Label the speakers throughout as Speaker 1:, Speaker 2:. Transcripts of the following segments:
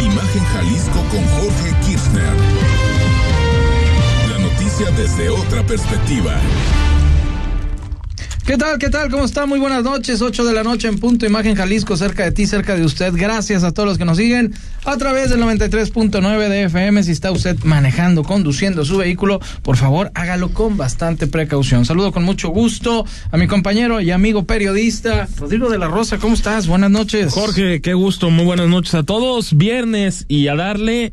Speaker 1: Imagen Jalisco con Jorge Kirchner. La noticia desde otra perspectiva.
Speaker 2: ¿Qué tal? ¿Qué tal? ¿Cómo está? Muy buenas noches. 8 de la noche en punto. Imagen Jalisco, cerca de ti, cerca de usted. Gracias a todos los que nos siguen a través del 93.9 de FM. Si está usted manejando, conduciendo su vehículo, por favor, hágalo con bastante precaución. Saludo con mucho gusto a mi compañero y amigo periodista, Rodrigo de la Rosa. ¿Cómo estás? Buenas noches.
Speaker 3: Jorge, qué gusto. Muy buenas noches a todos. Viernes y a darle.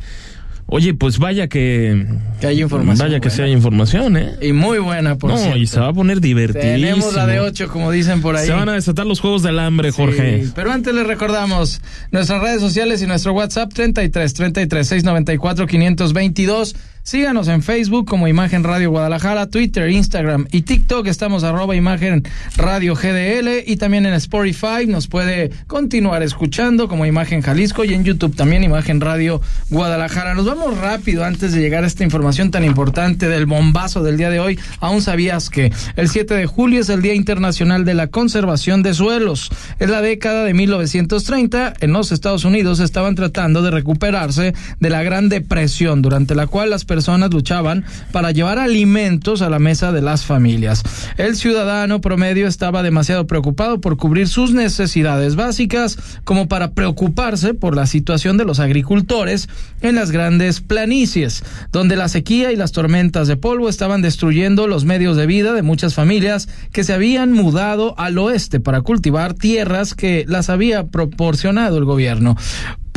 Speaker 3: Oye, pues vaya que.
Speaker 2: Que hay información.
Speaker 3: Vaya que
Speaker 2: buena.
Speaker 3: sea información, ¿eh?
Speaker 2: Y muy buena, por
Speaker 3: no,
Speaker 2: cierto.
Speaker 3: y se va a poner divertidísimo.
Speaker 2: Tenemos la de 8, como dicen por ahí.
Speaker 3: Se van a desatar los juegos del hambre, Jorge.
Speaker 2: Sí, pero antes les recordamos nuestras redes sociales y nuestro WhatsApp 33 33 694 522. Síganos en Facebook como Imagen Radio Guadalajara, Twitter, Instagram y TikTok. Estamos arroba Imagen Radio GDL y también en Spotify nos puede continuar escuchando como Imagen Jalisco y en YouTube también Imagen Radio Guadalajara. Nos vamos rápido antes de llegar a esta información tan importante del bombazo del día de hoy. Aún sabías que el 7 de julio es el Día Internacional de la Conservación de Suelos. Es la década de 1930. En los Estados Unidos estaban tratando de recuperarse de la Gran Depresión, durante la cual las personas luchaban para llevar alimentos a la mesa de las familias. El ciudadano promedio estaba demasiado preocupado por cubrir sus necesidades básicas como para preocuparse por la situación de los agricultores en las grandes planicies, donde la sequía y las tormentas de polvo estaban destruyendo los medios de vida de muchas familias que se habían mudado al oeste para cultivar tierras que las había proporcionado el gobierno.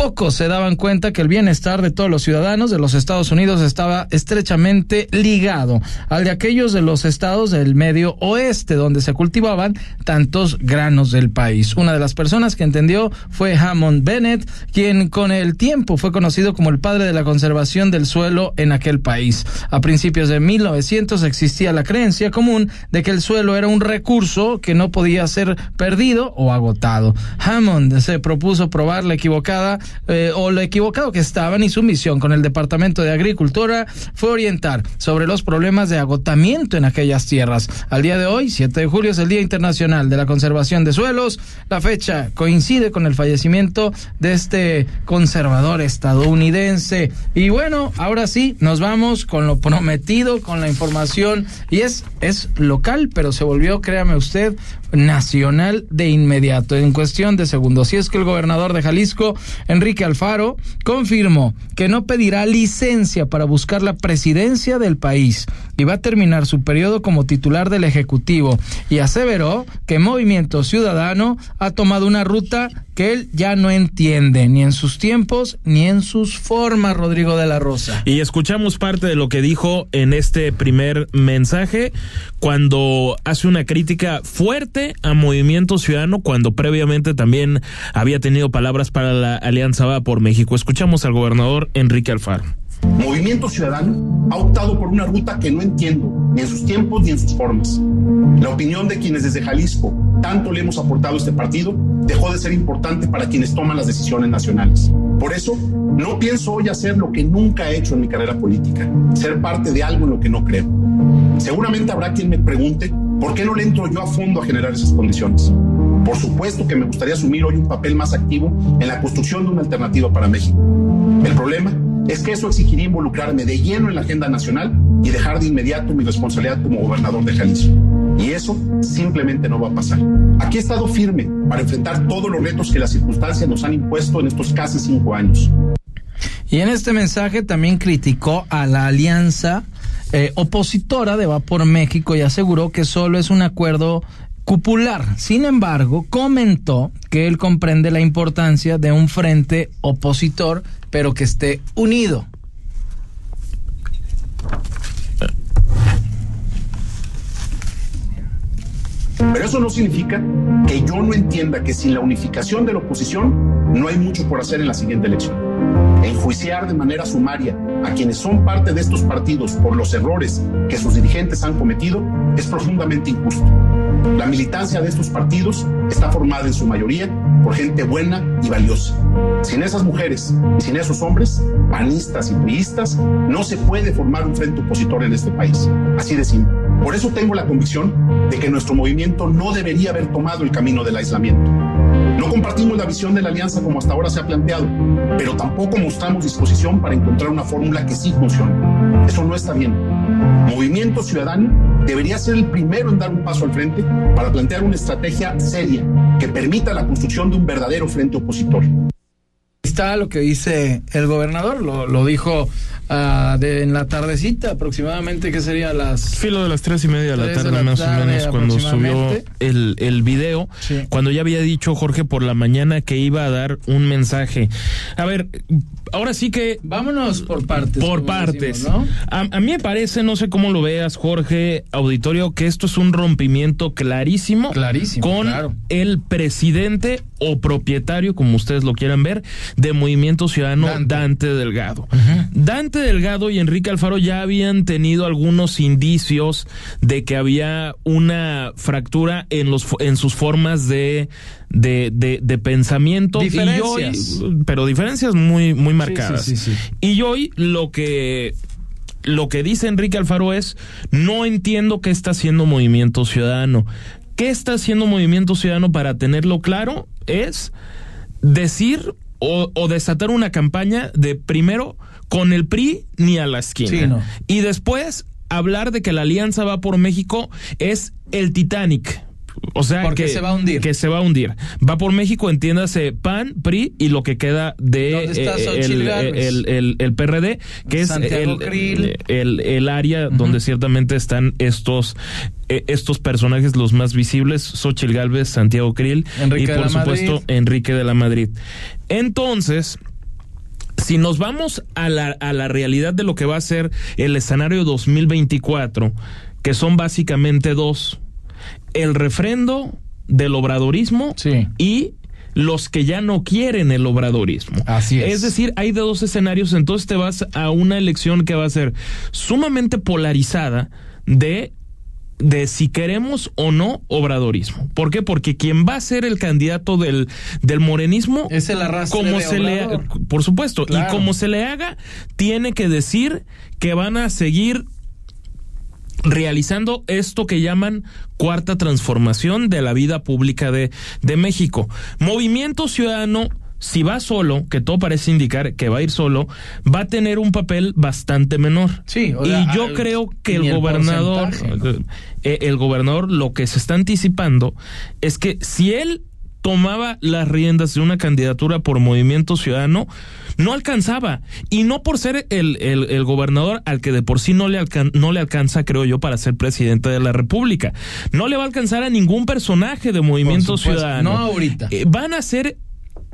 Speaker 2: Pocos se daban cuenta que el bienestar de todos los ciudadanos de los Estados Unidos estaba estrechamente ligado al de aquellos de los estados del medio oeste, donde se cultivaban tantos granos del país. Una de las personas que entendió fue Hammond Bennett, quien con el tiempo fue conocido como el padre de la conservación del suelo en aquel país. A principios de 1900 existía la creencia común de que el suelo era un recurso que no podía ser perdido o agotado. Hammond se propuso probar la equivocada eh, o lo equivocado que estaban y su misión con el Departamento de Agricultura fue orientar sobre los problemas de agotamiento en aquellas tierras. Al día de hoy, 7 de julio, es el Día Internacional de la Conservación de Suelos. La fecha coincide con el fallecimiento de este conservador estadounidense. Y bueno, ahora sí, nos vamos con lo prometido, con la información. Y es, es local, pero se volvió, créame usted, nacional de inmediato, en cuestión de segundos. Y es que el gobernador de Jalisco, Enrique Alfaro, confirmó que no pedirá licencia para buscar la presidencia del país y va a terminar su periodo como titular del Ejecutivo y aseveró que Movimiento Ciudadano ha tomado una ruta que él ya no entiende, ni en sus tiempos ni en sus formas, Rodrigo de la Rosa.
Speaker 3: Y escuchamos parte de lo que dijo en este primer mensaje cuando hace una crítica fuerte a Movimiento Ciudadano cuando previamente también había tenido palabras para la Alianza Va por México. Escuchamos al gobernador Enrique Alfaro.
Speaker 4: Movimiento Ciudadano ha optado por una ruta que no entiendo, ni en sus tiempos ni en sus formas. La opinión de quienes desde Jalisco tanto le hemos aportado a este partido dejó de ser importante para quienes toman las decisiones nacionales. Por eso, no pienso hoy hacer lo que nunca he hecho en mi carrera política, ser parte de algo en lo que no creo. Seguramente habrá quien me pregunte por qué no le entro yo a fondo a generar esas condiciones. Por supuesto que me gustaría asumir hoy un papel más activo en la construcción de una alternativa para México. El problema es que eso exigiría involucrarme de lleno en la agenda nacional y dejar de inmediato mi responsabilidad como gobernador de Jalisco. Y eso simplemente no va a pasar. Aquí he estado firme para enfrentar todos los retos que las circunstancias nos han impuesto en estos casi cinco años.
Speaker 2: Y en este mensaje también criticó a la alianza eh, opositora de Va por México y aseguró que solo es un acuerdo cupular. Sin embargo, comentó que él comprende la importancia de un frente opositor, pero que esté unido.
Speaker 4: Pero eso no significa que yo no entienda que sin la unificación de la oposición no hay mucho por hacer en la siguiente elección. Enjuiciar de manera sumaria a quienes son parte de estos partidos por los errores que sus dirigentes han cometido es profundamente injusto. La militancia de estos partidos está formada en su mayoría por gente buena y valiosa. Sin esas mujeres y sin esos hombres, panistas y priistas, no se puede formar un frente opositor en este país. Así de simple. Por eso tengo la convicción de que nuestro movimiento no debería haber tomado el camino del aislamiento. No compartimos la visión de la alianza como hasta ahora se ha planteado, pero tampoco mostramos disposición para encontrar una fórmula que sí funcione. Eso no está bien. Movimiento Ciudadano debería ser el primero en dar un paso al frente para plantear una estrategia seria que permita la construcción de un verdadero frente opositor
Speaker 2: está lo que dice el gobernador, lo, dijo uh, de, en la tardecita aproximadamente, que sería las...
Speaker 3: Filo de las tres y media de la tarde, de la más tarde, o menos, cuando subió el, el video, sí. cuando ya había dicho Jorge por la mañana que iba a dar un mensaje. A ver, ahora sí que...
Speaker 2: Vámonos por partes.
Speaker 3: Por partes. Decimos, ¿no? a, a, mí me parece, no sé cómo lo veas, Jorge, auditorio, que esto es un rompimiento clarísimo,
Speaker 2: clarísimo
Speaker 3: con
Speaker 2: claro.
Speaker 3: el presidente o propietario, como ustedes lo quieran ver, de Movimiento Ciudadano Dante, Dante Delgado. Uh -huh. Dante Delgado y Enrique Alfaro ya habían tenido algunos indicios de que había una fractura en los en sus formas de de, de, de pensamiento
Speaker 2: diferencias.
Speaker 3: Y hoy, pero diferencias muy muy marcadas.
Speaker 2: Sí, sí, sí,
Speaker 3: y hoy lo que lo que dice Enrique Alfaro es no entiendo qué está haciendo Movimiento Ciudadano. ¿Qué está haciendo Movimiento Ciudadano para tenerlo claro? Es decir o, o, desatar una campaña de primero con el PRI ni a la esquina.
Speaker 2: Sí, no.
Speaker 3: Y después hablar de que la alianza va por México es el Titanic. O sea
Speaker 2: Porque
Speaker 3: que
Speaker 2: se va a hundir.
Speaker 3: Que se va a hundir. Va por México, entiéndase PAN, PRI y lo que queda de
Speaker 2: está
Speaker 3: eh, el, el, el, el, PRD, que
Speaker 2: Santiago
Speaker 3: es el, el, área uh -huh. donde ciertamente están estos eh, estos personajes los más visibles, Xochil Gálvez, Santiago Krill
Speaker 2: Enrique
Speaker 3: y por supuesto
Speaker 2: Madrid.
Speaker 3: Enrique de la Madrid. Entonces, si nos vamos a la, a la realidad de lo que va a ser el escenario 2024, que son básicamente dos, el refrendo del obradorismo
Speaker 2: sí.
Speaker 3: y los que ya no quieren el obradorismo.
Speaker 2: Así es.
Speaker 3: Es decir, hay de dos escenarios, entonces te vas a una elección que va a ser sumamente polarizada de de si queremos o no obradorismo. ¿Por qué? Porque quien va a ser el candidato del, del morenismo
Speaker 2: es el arrastre
Speaker 3: como
Speaker 2: de
Speaker 3: se
Speaker 2: Obrador.
Speaker 3: le por supuesto,
Speaker 2: Claro.
Speaker 3: y como se le haga, tiene que decir que van a seguir realizando esto que llaman cuarta transformación de la vida pública de, de México. Movimiento Ciudadano si va solo, que todo parece indicar que va a ir solo, va a tener un papel bastante menor.
Speaker 2: Sí, o
Speaker 3: y
Speaker 2: sea,
Speaker 3: yo
Speaker 2: al-
Speaker 3: creo que el
Speaker 2: el
Speaker 3: gobernador, eh, el gobernador lo que se está anticipando es que si él tomaba las riendas de una candidatura por movimiento ciudadano, no alcanzaba. Y no por ser el, el, el gobernador al que de por sí no le, alcan no le alcanza, creo yo, para ser presidente de la República. No le va a alcanzar a ningún personaje de movimiento ciudadano.
Speaker 2: no ahorita.
Speaker 3: Eh, van a ser,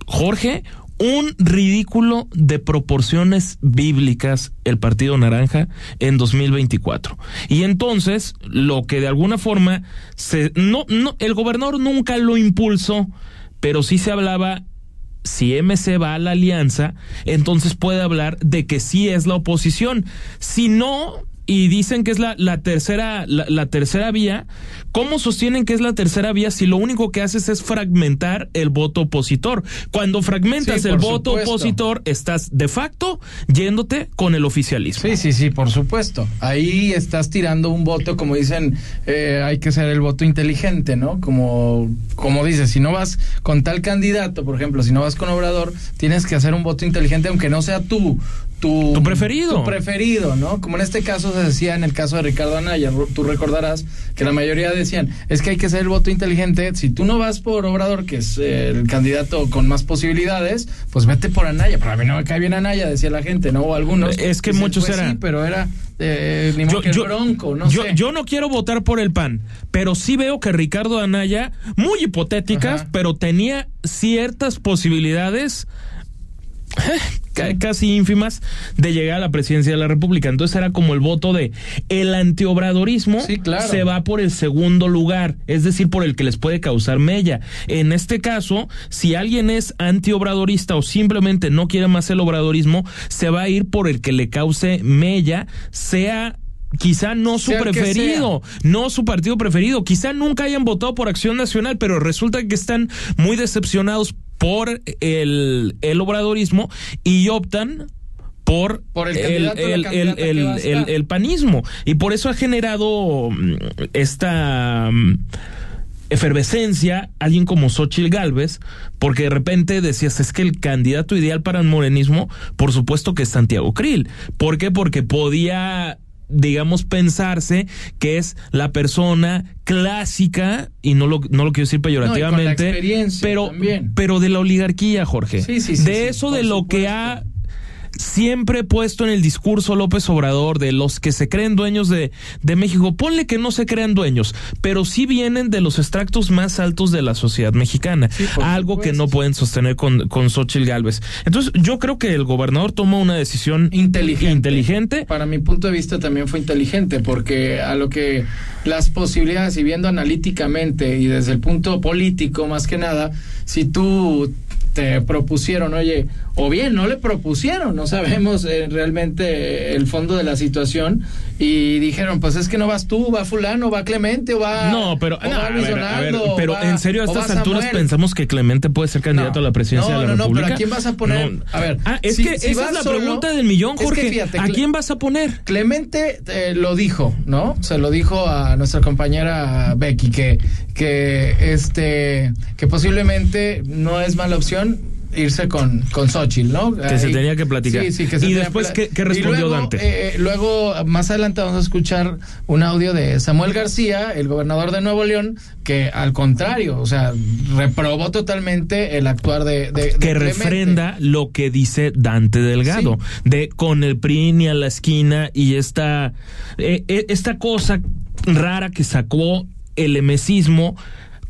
Speaker 3: Jorge, un ridículo de proporciones bíblicas el Partido Naranja en 2024. Y entonces, lo que de alguna forma se no no el gobernador nunca lo impulsó, pero sí se hablaba si MC va a la alianza, entonces puede hablar de que sí es la oposición. Si no, y dicen que es la, la tercera, la, la, tercera vía, ¿cómo sostienen que es la tercera vía si lo único que haces es fragmentar el voto opositor? Cuando fragmentas
Speaker 2: Sí,
Speaker 3: el voto
Speaker 2: supuesto.
Speaker 3: opositor, estás de facto yéndote con el oficialismo.
Speaker 2: Sí, sí, sí, por supuesto. Ahí estás tirando un voto, como dicen, eh, hay que ser el voto inteligente, ¿no? Como, como dices, si no vas con tal candidato, por ejemplo, si no vas con Obrador, tienes que hacer un voto inteligente, aunque no sea tu, tu,
Speaker 3: Tu preferido.
Speaker 2: Tu preferido, ¿no? Como en este caso se decía en el caso de Ricardo Anaya, tú recordarás que la mayoría decían, es que hay que hacer el voto inteligente, si tú no vas por Obrador, que es eh, el candidato con más posibilidades, pues vete por Anaya, pero a mí no me cae bien Anaya, decía la gente, ¿no? O algunos.
Speaker 3: Es que
Speaker 2: Dicen,
Speaker 3: muchos
Speaker 2: pues
Speaker 3: eran-
Speaker 2: sí, pero era eh, ni que el Bronco, no
Speaker 3: yo,
Speaker 2: sé.
Speaker 3: yo no quiero votar por el PAN, pero sí veo que Ricardo Anaya, muy hipotéticas,
Speaker 2: Ajá.
Speaker 3: pero tenía ciertas posibilidades casi ínfimas de llegar a la presidencia de la República. Entonces era como el voto de el antiobradorismo
Speaker 2: Sí, claro.
Speaker 3: se va por el segundo lugar, es decir, por el que les puede causar mella. En este caso, si alguien es antiobradorista o simplemente no quiere más el obradorismo, se va a ir por el que le cause mella, sea quizá no su
Speaker 2: Sea
Speaker 3: preferido, no su partido preferido, quizá nunca hayan votado por Acción Nacional, pero resulta que están muy decepcionados por el, el obradorismo y optan por,
Speaker 2: Por el
Speaker 3: el, el- el panismo. Y por eso ha generado mm, esta... mm, efervescencia alguien como Xochitl Galvez, porque de repente decías, es que el candidato ideal para el morenismo, por supuesto que es Santiago Krill. ¿Por qué? Porque podía digamos, pensarse que es la persona clásica, y no lo, no lo quiero decir peyorativamente, pero, pero de la oligarquía, Jorge. de eso de lo que ha siempre puesto en el discurso López Obrador de los que se creen dueños de, de México. Ponle que no se crean dueños, pero sí vienen de los extractos más altos de la sociedad mexicana. algo que no pueden sostener con, con Xochitl Galvez. Entonces, yo creo que el gobernador tomó una decisión inteligente. inteligente.
Speaker 2: Para mi punto de vista también fue inteligente, porque a lo que las posibilidades, y viendo analíticamente y desde el punto político más que nada, si tú te propusieron, oye, o bien no le propusieron, no sabemos eh, realmente el fondo de la situación y dijeron, pues es que no vas tú, va fulano, va Clemente o va
Speaker 3: No, pero pero en serio a estas alturas pensamos que Clemente puede ser candidato a la presidencia de la República. No, pero
Speaker 2: ¿a quién vas a poner? A ver,
Speaker 3: ah, es que esa es la pregunta del millón, Jorge. ¿A quién vas a poner?
Speaker 2: Clemente eh, lo dijo, ¿no? Se lo dijo a nuestra compañera Becky que que este que posiblemente no es mala opción irse con, con Xochitl, ¿no?
Speaker 3: Que se tenía que platicar. Sí, sí, que se ¿Y después qué, respondió Dante?
Speaker 2: Eh, luego, más adelante vamos a escuchar un audio de Samuel García, el gobernador de Nuevo León, que al contrario, o sea, reprobó totalmente el actuar de...
Speaker 3: que refrenda lo que dice Dante Delgado, de con el PRI ni a la esquina y esta, eh, eh, esta cosa rara que sacó el emesismo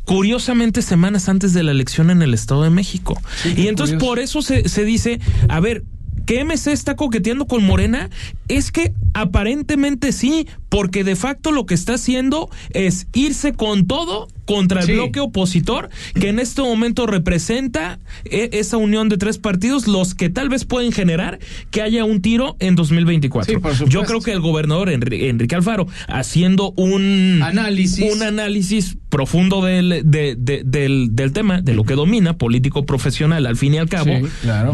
Speaker 3: curiosamente semanas antes de la elección en el Estado de México. y entonces por eso se, se dice, a ver, ¿Que MC está coqueteando con Morena? Es que aparentemente sí, porque de facto lo que está haciendo es irse con todo contra el bloque opositor, que en este momento representa eh, esa unión de tres partidos, los que tal vez pueden generar que haya un tiro en 2024. Yo creo que el gobernador Enrique Alfaro, haciendo un
Speaker 2: análisis,
Speaker 3: un análisis profundo del, del, del, tema, de lo que domina, político profesional, al fin y al cabo,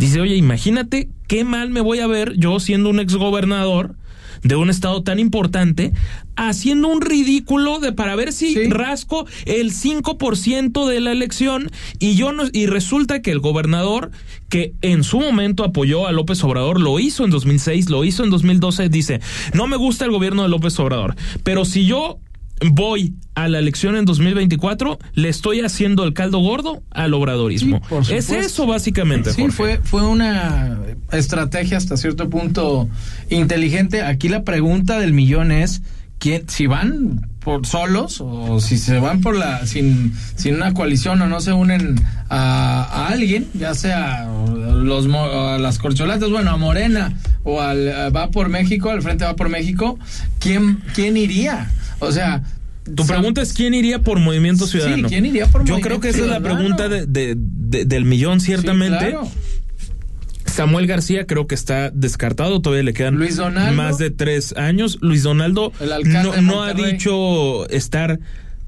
Speaker 3: dice, oye, imagínate qué mal me voy a ver yo siendo un exgobernador de un estado tan importante haciendo un ridículo de para ver si rasco el 5% de la elección y yo no, y resulta que el gobernador que en su momento apoyó a López Obrador lo hizo en 2006, lo hizo en 2012, dice, "No me gusta el gobierno de López Obrador, pero si yo voy a la elección en 2024, le estoy haciendo el caldo gordo al obradorismo. es eso básicamente.
Speaker 2: Sí, fue fue una estrategia hasta cierto punto inteligente. Aquí la pregunta del millón es quién si van por solos o si se van por la sin sin una coalición o no se unen a, alguien, ya sea los a las corcholatas, bueno, a Morena o al va por México, al frente va por México, ¿quién quién iría? O sea,
Speaker 3: tu pregunta es quién iría por Movimiento Ciudadano.
Speaker 2: Sí, ¿quién iría por
Speaker 3: Yo creo que esa es la pregunta de, del millón, ciertamente. Samuel García creo que está descartado, todavía le quedan más de tres años. Luis Donaldo no, no ha dicho estar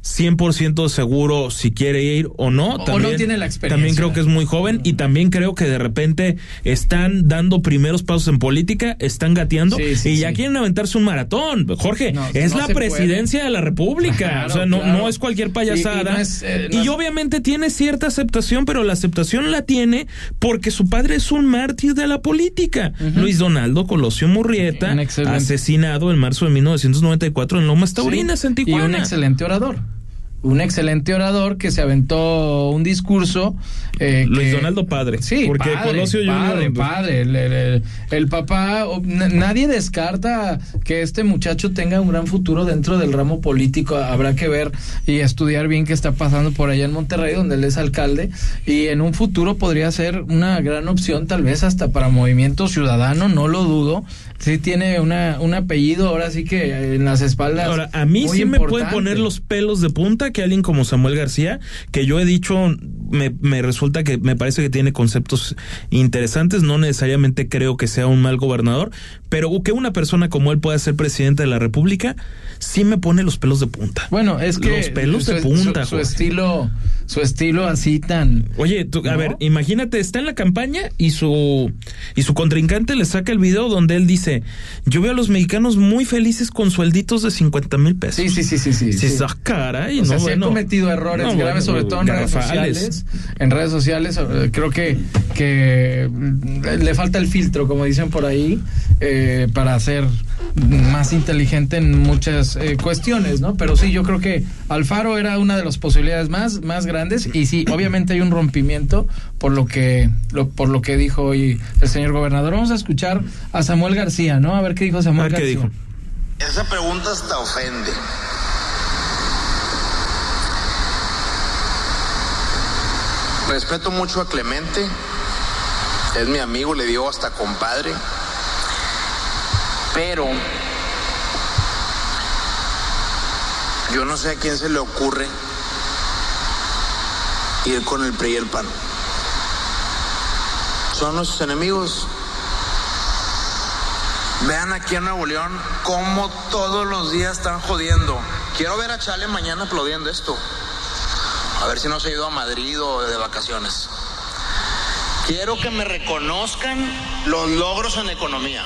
Speaker 3: 100% seguro si quiere ir o no.
Speaker 2: También, o no tiene la experiencia.
Speaker 3: También creo que es muy joven y también creo que de repente están dando primeros pasos en política, están gateando y ya quieren aventarse un maratón. Jorge, es la presidencia de la República. o sea, no, no es cualquier payasada. Eh, y, obviamente tiene cierta aceptación, pero la aceptación la tiene porque su padre es un mártir de la política. Luis Donaldo Colosio Murrieta, asesinado en marzo de 1994 en Lomas Taurinas, en Tijuana.
Speaker 2: Y un excelente orador un excelente orador que se aventó un discurso.
Speaker 3: Eh, Luis Donaldo padre.
Speaker 2: Sí, porque padre, padre, padre. El, papá, nadie descarta que este muchacho tenga un gran futuro dentro del ramo político. Habrá que ver y estudiar bien qué está pasando por allá en Monterrey, donde él es alcalde. Y en un futuro podría ser una gran opción, tal vez hasta para Movimiento Ciudadano, no lo dudo. Sí tiene una, un apellido, ahora sí que en las espaldas. Ahora,
Speaker 3: a mí sí me pueden poner los pelos de punta que alguien como Samuel García, que yo he dicho, me, me resulta que me parece que tiene conceptos interesantes, no necesariamente creo que sea un mal gobernador, pero que una persona como él pueda ser presidente de la República, sí me pone los pelos de punta.
Speaker 2: Bueno, es que
Speaker 3: los pelos de punta.
Speaker 2: Su, estilo, su estilo así tan.
Speaker 3: Oye, tú, a ver, imagínate, está en la campaña y su y su contrincante le saca el video donde él dice, yo veo a los mexicanos muy felices con suelditos de 50 mil pesos.
Speaker 2: Sí, sí, sí, sí, sí.
Speaker 3: sí. caray, no
Speaker 2: sea, sí han cometido errores
Speaker 3: No,
Speaker 2: graves,
Speaker 3: bueno,
Speaker 2: sobre todo en redes sociales. En redes sociales eh, creo que, que mm, le falta el filtro, como dicen por ahí, eh, para ser más inteligente en muchas eh, cuestiones, ¿no? Pero sí, yo creo que Alfaro era una de las posibilidades más, más grandes y sí, obviamente hay un rompimiento por lo que lo, por lo que dijo hoy el señor gobernador. Vamos a escuchar a Samuel García, ¿no? A ver qué dijo
Speaker 3: A
Speaker 2: Samuel
Speaker 3: ver qué
Speaker 2: García.
Speaker 3: dijo.
Speaker 5: Esa pregunta hasta ofende. Respeto mucho a Clemente. Es mi amigo, le digo hasta compadre. Pero yo no sé a quién se le ocurre ir con el PRI y el PAN. Son nuestros enemigos. Vean aquí en Nuevo León cómo todos los días están jodiendo. Quiero ver a Chale mañana aplaudiendo esto. A ver si no se ha ido a Madrid o de vacaciones. Quiero que me reconozcan los logros en economía.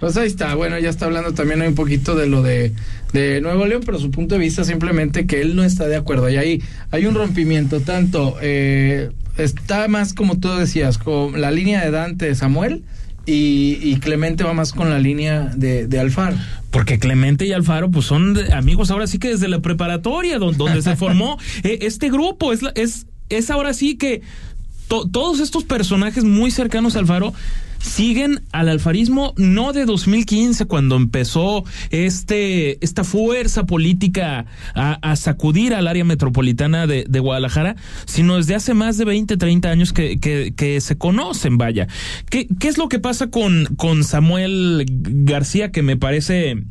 Speaker 2: Pues ahí está, bueno, ya está hablando también un poquito de lo de, de Nuevo León, pero su punto de vista simplemente que él no está de acuerdo. Y ahí hay un rompimiento, tanto eh, está más como tú decías, con la línea de Dante Samuel y, y Clemente va más con la línea de, de Alfaro.
Speaker 3: Porque Clemente y Alfaro, pues son amigos ahora sí que desde la preparatoria, don- donde, se formó eh, este grupo. Es, es, es ahora sí que to- todos estos personajes muy cercanos a Alfaro siguen al alfarismo no de 2015 cuando empezó este esta fuerza política a, sacudir al área metropolitana de, Guadalajara, sino desde hace más de 20, 30 años que se conocen, vaya. ¿Qué, ¿Qué es lo que pasa con, con Samuel García que me parece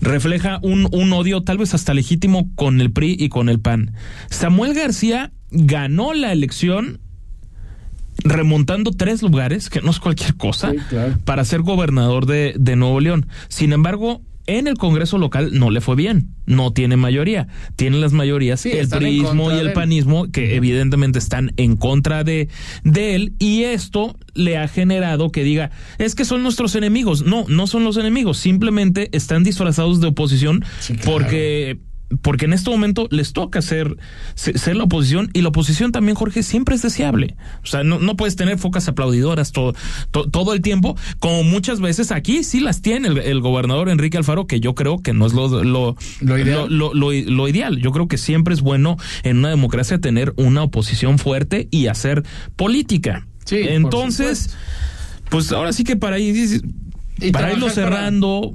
Speaker 3: refleja un, un odio tal vez hasta legítimo con el PRI y con el PAN? Samuel García ganó la elección remontando tres lugares, que no es cualquier cosa,
Speaker 2: Sí, claro.
Speaker 3: para ser gobernador de, de Nuevo León. Sin embargo, en el Congreso local no le fue bien, no tiene mayoría. Tienen las mayorías
Speaker 2: Sí,
Speaker 3: el priismo y el panismo, que evidentemente están en contra de, de él, y esto le ha generado que diga, es que son nuestros enemigos. No, no son los enemigos, simplemente están disfrazados de oposición
Speaker 2: Sí, claro.
Speaker 3: porque porque en este momento les toca ser, se- ser la oposición y la oposición también, Jorge, siempre es deseable. O sea, no, no puedes tener focas aplaudidoras todo, to- todo el tiempo, como muchas veces aquí sí las tiene el, el gobernador Enrique Alfaro, que yo creo que no es lo, lo,
Speaker 2: Lo ideal.
Speaker 3: Lo, lo- ideal. Yo creo que siempre es bueno en una democracia tener una oposición fuerte y hacer política.
Speaker 2: Sí,
Speaker 3: Entonces, pues ahora sí que para, ir,
Speaker 2: Y
Speaker 3: para irlo
Speaker 2: para-
Speaker 3: cerrando...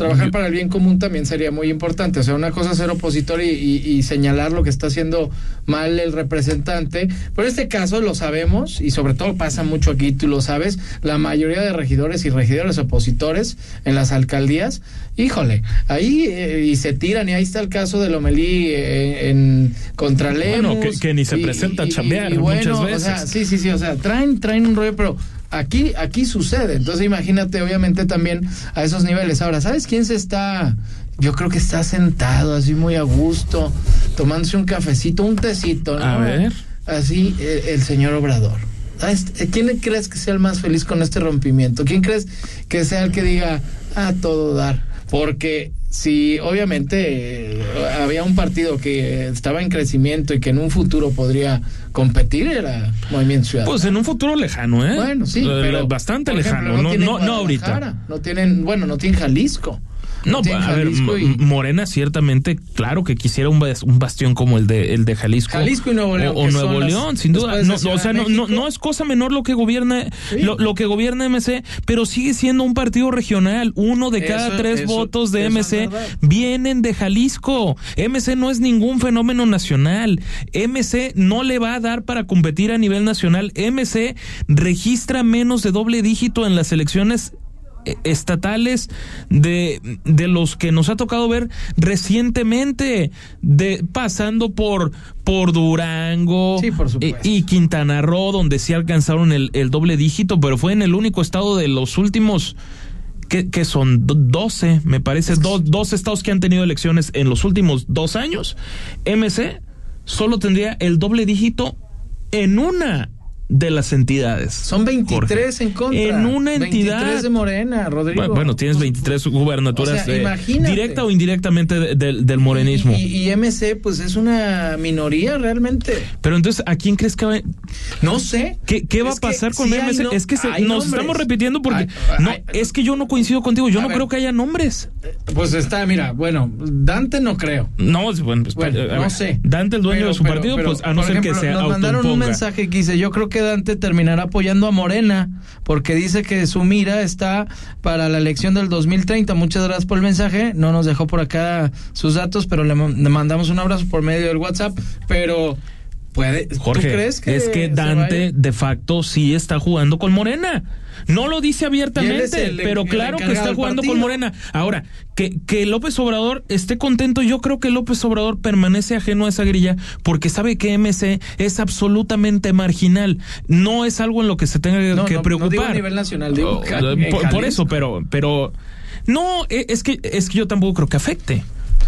Speaker 2: Trabajar para el bien común también sería muy importante. O sea, una cosa es ser opositor y, y- y señalar lo que está haciendo mal el representante. Pero en este caso lo sabemos y sobre todo pasa mucho aquí, tú lo sabes, la mayoría de regidores y regidores opositores en las alcaldías, híjole, ahí eh, y se tiran y ahí está el caso de Lomelí eh, en contra
Speaker 3: Bueno, que- que ni se
Speaker 2: y-
Speaker 3: presenta a
Speaker 2: y- y-
Speaker 3: chambear
Speaker 2: y bueno,
Speaker 3: muchas
Speaker 2: O sea,
Speaker 3: veces.
Speaker 2: sí, sí, sí, o sea, traen, traen un rollo, pero aquí, aquí sucede. Entonces imagínate, obviamente, también a esos niveles. Ahora, ¿sabes quién se está? Yo creo que está sentado así muy a gusto, tomándose un cafecito, un tecito, ¿no?
Speaker 3: A ver.
Speaker 2: Así, eh, el señor Obrador. Ah, este, ¿Quién crees que sea el más feliz con este rompimiento? ¿Quién crees que sea el que diga a todo dar? Porque si obviamente eh, había un partido que estaba en crecimiento y que en un futuro podría competir, era Movimiento Ciudadano.
Speaker 3: Pues en un futuro lejano, ¿eh?
Speaker 2: Bueno, sí,
Speaker 3: Eh,
Speaker 2: pero
Speaker 3: bastante lejano, no,
Speaker 2: tienen
Speaker 3: no, no ahorita.
Speaker 2: No tienen, bueno, no tienen Jalisco.
Speaker 3: No, a ver,
Speaker 2: y-
Speaker 3: Morena ciertamente, claro que quisiera un, bas- un bastión como el de el de Jalisco.
Speaker 2: Jalisco y Nuevo León,
Speaker 3: O, Nuevo
Speaker 2: las-
Speaker 3: León, sin duda. No, o sea, no, no, no es cosa menor lo que gobierna
Speaker 2: Sí.
Speaker 3: lo, lo que gobierna MC, pero sigue siendo un partido regional. Uno de cada
Speaker 2: Eso-
Speaker 3: tres
Speaker 2: eso-
Speaker 3: votos de MC vienen de Jalisco. MC no es ningún fenómeno nacional. MC no le va a dar para competir a nivel nacional. MC registra menos de doble dígito en las elecciones estatales de, de los que nos ha tocado ver recientemente, de pasando por, por Durango
Speaker 2: Sí, por supuesto.
Speaker 3: y, y Quintana Roo, donde sí alcanzaron el, el doble dígito, pero fue en el único estado de los últimos que, que son do- 12, me parece, dos, dos estados que han tenido elecciones en los últimos dos años. MC solo tendría el doble dígito en una de las entidades.
Speaker 2: Son 23 en contra.
Speaker 3: En una entidad.
Speaker 2: 23 de Morena, Rodrigo.
Speaker 3: Bueno, tienes 23 gubernaturas
Speaker 2: O sea,
Speaker 3: eh, directa o indirectamente de- del- del morenismo.
Speaker 2: Y, y MC, pues es una minoría realmente.
Speaker 3: Pero entonces, ¿a quién crees que va,
Speaker 2: No sé.
Speaker 3: ¿Qué, qué va a pasar con
Speaker 2: sí
Speaker 3: MC?
Speaker 2: no-
Speaker 3: es que se- nos
Speaker 2: nombres.
Speaker 3: estamos repitiendo porque no, es que yo no coincido contigo. Yo no
Speaker 2: ver.
Speaker 3: creo que haya nombres.
Speaker 2: Pues está, mira, bueno, Dante no creo.
Speaker 3: No, bueno, pues,
Speaker 2: Bueno, no
Speaker 3: ver,
Speaker 2: sé.
Speaker 3: Dante, el dueño
Speaker 2: Pero-
Speaker 3: de su
Speaker 2: pero-
Speaker 3: partido,
Speaker 2: pero,
Speaker 3: pues a no ser
Speaker 2: ejemplo,
Speaker 3: que se
Speaker 2: Nos mandaron un mensaje que dice, yo creo que Dante terminará apoyando a Morena, porque dice que su mira está para la elección del 2030. Muchas gracias por el mensaje. No nos dejó por acá sus datos, pero le mandamos un abrazo por medio del WhatsApp. Pero, puede,
Speaker 3: Jorge,
Speaker 2: ¿tú crees que
Speaker 3: es que Dante de facto sí está jugando con Morena. No lo dice abiertamente,
Speaker 2: el-
Speaker 3: pero
Speaker 2: el
Speaker 3: claro que está jugando
Speaker 2: partido.
Speaker 3: con Morena. Ahora, que, que López Obrador esté contento, yo creo que López Obrador permanece ajeno a esa grilla porque sabe que MC es absolutamente marginal. No es algo en lo que se tenga
Speaker 2: No,
Speaker 3: que
Speaker 2: no,
Speaker 3: preocupar.
Speaker 2: no digo a nivel nacional, digo
Speaker 3: Oh, por, por eso, pero, pero no, e- es que, es que yo tampoco creo que afecte.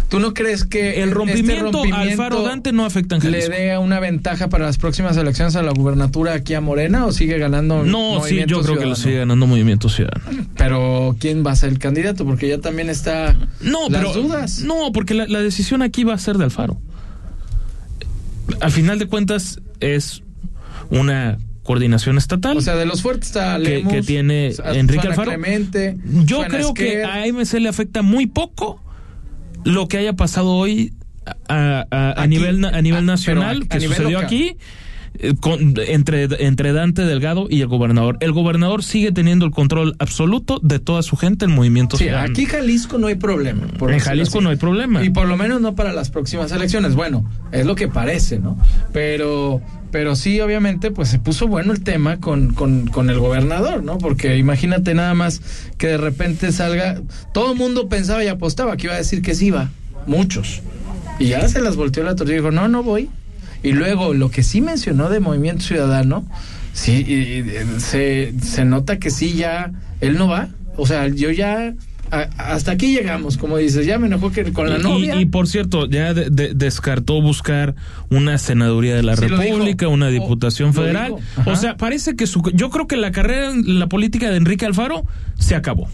Speaker 2: ¿Tú no crees que
Speaker 3: El
Speaker 2: este
Speaker 3: rompimiento, Alfaro Dante no afecta en
Speaker 2: le
Speaker 3: Jalisco.
Speaker 2: dé una ventaja para las próximas elecciones a la gubernatura aquí a Morena o sigue ganando
Speaker 3: No, sí, yo creo que lo sigue ganando Movimiento Ciudadano.
Speaker 2: Pero ¿quién va a ser el candidato? Porque ya también está
Speaker 3: No,
Speaker 2: las
Speaker 3: pero
Speaker 2: dudas.
Speaker 3: no, porque la, la decisión aquí va a ser de Alfaro. Al final de cuentas es una coordinación estatal.
Speaker 2: O sea, de los fuertes está
Speaker 3: Que-
Speaker 2: Lemus,
Speaker 3: que tiene
Speaker 2: Su-
Speaker 3: Enrique Alfaro.
Speaker 2: Clemente,
Speaker 3: Yo creo que a MC le afecta muy poco lo que haya pasado hoy a, a- nivel a nivel nacional que
Speaker 2: nivel
Speaker 3: sucedió
Speaker 2: local.
Speaker 3: aquí eh, con- entre, entre Dante Delgado y el gobernador. El gobernador sigue teniendo el control absoluto de toda su gente en movimiento
Speaker 2: Sí,
Speaker 3: ciudadano.
Speaker 2: aquí Jalisco no hay problema.
Speaker 3: En Jalisco no hay problema.
Speaker 2: Y por lo menos no para las próximas elecciones. Bueno, es lo que parece, ¿no? Pero, pero sí, obviamente, pues se puso bueno el tema con, con, con el gobernador, ¿no? Porque imagínate nada más que de repente salga. Todo el mundo pensaba y apostaba que iba a decir que sí iba. Muchos. Y ya se las volteó la tortilla y dijo, no, no voy. Y luego lo que sí mencionó de Movimiento Ciudadano, sí, y- se, se nota que sí ya, él no va. O sea, yo ya, a- hasta aquí llegamos, como dices, ya me enojó que con la
Speaker 3: Y-
Speaker 2: novia.
Speaker 3: Y, y, por cierto, ya de- de- descartó buscar una senaduría de la
Speaker 2: Sí,
Speaker 3: República, una diputación federal. O sea, parece que su, yo creo que la carrera en la política de Enrique Alfaro se acabó.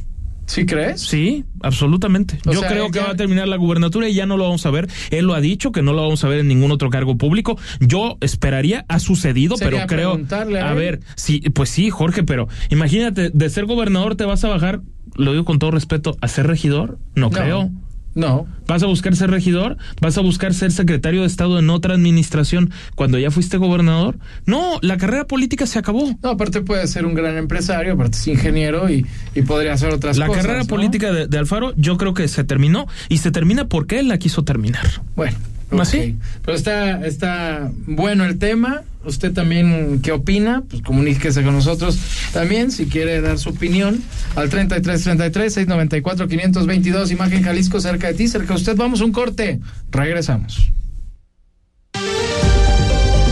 Speaker 2: ¿Sí crees?
Speaker 3: Sí, absolutamente.
Speaker 2: O
Speaker 3: Yo
Speaker 2: sea,
Speaker 3: creo que
Speaker 2: ya-
Speaker 3: va a terminar la gubernatura y ya no lo vamos a ver. Él lo ha dicho que no lo vamos a ver en ningún otro cargo público. Yo esperaría, ha sucedido,
Speaker 2: Sería
Speaker 3: pero creo.
Speaker 2: a
Speaker 3: A ver, sí, pues sí, Jorge, pero imagínate, de ser gobernador te vas a bajar, lo digo con todo respeto, a ser regidor. No, creo.
Speaker 2: No.
Speaker 3: ¿Vas a buscar ser regidor? ¿Vas a buscar ser secretario de Estado en otra administración cuando ya fuiste gobernador? No, la carrera política se acabó.
Speaker 2: No, aparte puede ser un gran empresario, aparte es ingeniero y, y podría hacer otras
Speaker 3: La
Speaker 2: cosas.
Speaker 3: carrera
Speaker 2: ¿no?
Speaker 3: política de, de Alfaro yo creo que se terminó y se termina porque él la quiso terminar.
Speaker 2: Bueno,
Speaker 3: ¿Más sí?
Speaker 2: Pero está, está bueno el tema. ¿Usted también qué opina? Pues comuníquese con nosotros también si quiere dar su opinión al 3333 694 522 Imagen Jalisco cerca de ti, cerca de usted. Vamos a un corte. Regresamos.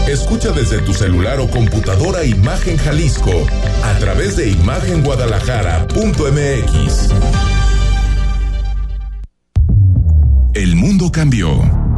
Speaker 1: Escucha desde tu celular o computadora Imagen Jalisco a través de imagenguadalajara.mx. El mundo cambió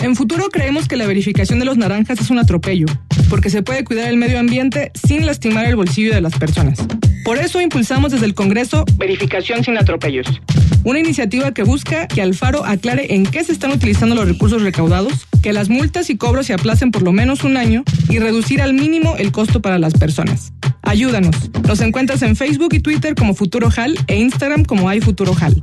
Speaker 6: En Futuro creemos que la verificación de los naranjas es un atropello, porque se puede cuidar el medio ambiente sin lastimar el bolsillo de las personas. Por eso impulsamos desde el Congreso Verificación sin atropellos, una iniciativa que busca que Alfaro aclare en qué se están utilizando los recursos recaudados, que las multas y cobros se aplacen por lo menos un año y reducir al mínimo el costo para las personas. Ayúdanos. Nos encuentras en Facebook y Twitter como Futuro Hal e Instagram como iFuturoHal.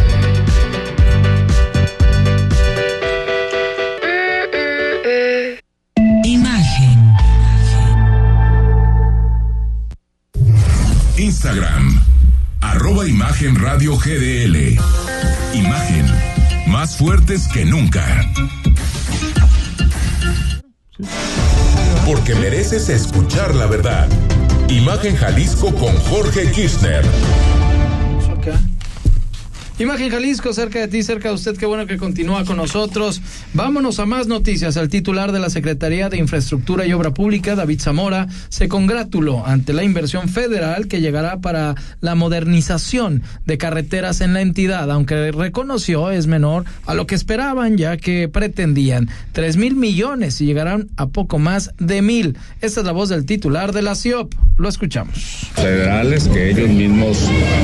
Speaker 1: Instagram, arroba Imagen Radio GDL. Imagen, más fuertes que nunca. Porque mereces escuchar la verdad. Imagen Jalisco con Jorge Kirchner.
Speaker 2: Imagen Jalisco, cerca de ti, cerca de usted, qué bueno que continúa con nosotros. Vámonos a más noticias. El titular de la Secretaría de Infraestructura y Obra Pública, David Zamora, se congratuló ante la inversión federal que llegará para la modernización de carreteras en la entidad, aunque reconoció es menor a lo que esperaban, ya que pretendían tres mil millones y llegarán a poco más de mil. Esta es la voz del titular de la CIOP. Lo escuchamos.
Speaker 7: Federales que ellos mismos,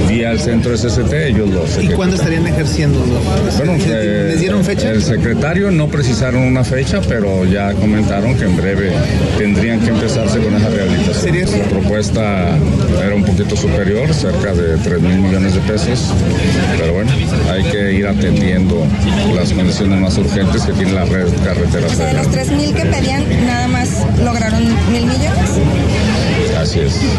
Speaker 7: vía el centro SST, ellos los
Speaker 8: ¿Y cuándo estarían ejerciendo?
Speaker 7: Bueno,
Speaker 8: ¿Les,
Speaker 7: eh,
Speaker 8: les dieron fecha?
Speaker 7: El secretario no precisaron una fecha, pero ya comentaron que en breve tendrían que empezarse con esa rehabilitación.
Speaker 8: ¿Sería?
Speaker 7: La propuesta era un poquito superior, cerca de 3 mil millones de pesos, pero bueno, hay que ir atendiendo las condiciones más urgentes que tiene la red carretera
Speaker 9: O sea, de los
Speaker 7: federal.
Speaker 9: 3.000 que pedían, nada más lograron mil millones.
Speaker 7: Así es.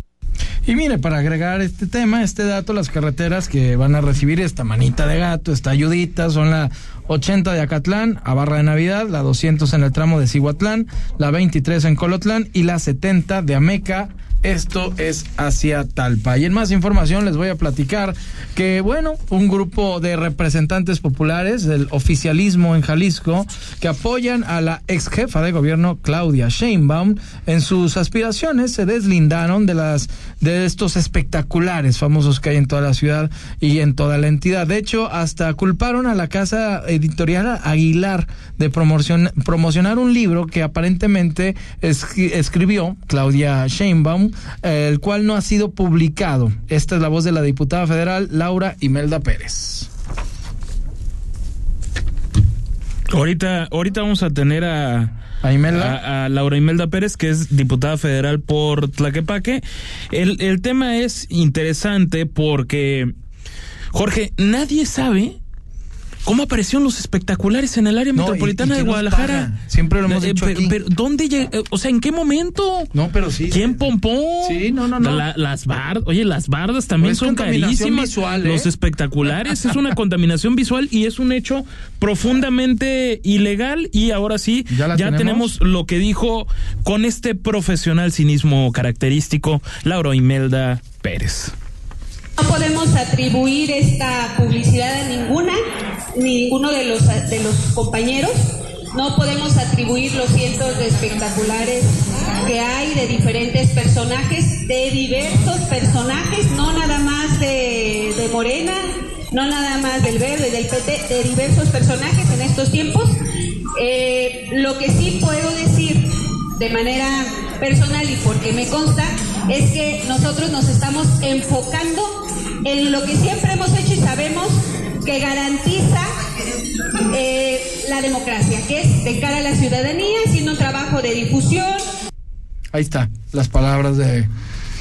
Speaker 2: Y mire, para agregar este tema, este dato, las carreteras que van a recibir esta manita de gato, esta ayudita, son la 80 de Acatlán a Barra de Navidad, la 200 en el tramo de Cihuatlán, la 23 en Colotlán y la 70 de Ameca. Esto es hacia Talpa. Y en más información les voy a platicar que, bueno, un grupo de representantes populares del oficialismo en Jalisco que apoyan a la ex jefa de gobierno Claudia Sheinbaum en sus aspiraciones se deslindaron de las de estos espectaculares famosos que hay en toda la ciudad y en toda la entidad. De hecho, hasta culparon a la casa editorial Aguilar de promocionar un libro que aparentemente escri- escribió Claudia Sheinbaum, eh, el cual no ha sido publicado. Esta es la voz de la diputada federal Laura Imelda Pérez.
Speaker 3: Ahorita, ahorita vamos a tener a,
Speaker 2: a, Imelda.
Speaker 3: a, a Laura Imelda Pérez, que es diputada federal por Tlaquepaque. El, el tema es interesante porque, Jorge, nadie sabe cómo aparecieron los espectaculares en el área
Speaker 2: No,
Speaker 3: metropolitana
Speaker 2: y- y
Speaker 3: de Guadalajara.
Speaker 2: Siempre lo hemos
Speaker 3: Eh,
Speaker 2: dicho
Speaker 3: pero,
Speaker 2: aquí.
Speaker 3: pero, ¿dónde eh, O sea, ¿en qué momento?
Speaker 2: No, pero sí.
Speaker 3: ¿Quién pompó?
Speaker 2: Sí, no, no, no.
Speaker 3: La- las bardas, oye, las bardas también
Speaker 2: Es
Speaker 3: son carísimas.
Speaker 2: visual, ¿eh?
Speaker 3: Los espectaculares es una contaminación visual y es un hecho profundamente ilegal. Y ahora sí,
Speaker 2: ¿Ya
Speaker 3: tenemos?
Speaker 2: tenemos?
Speaker 3: lo que dijo con este profesional cinismo característico Laura Imelda Pérez.
Speaker 10: No podemos atribuir esta publicidad a ninguna, ninguno de los, de los compañeros. No podemos atribuir los cientos de espectaculares que hay de diferentes personajes, de diversos personajes, no nada más de, de Morena, no nada más del Verde, del PT, de diversos personajes en estos tiempos. Eh, lo que sí puedo decir de manera personal y porque me consta es que nosotros nos estamos enfocando en lo que siempre hemos hecho y sabemos que garantiza eh, la democracia, que es de cara a la ciudadanía, haciendo un trabajo de difusión,
Speaker 2: Ahí está, las palabras de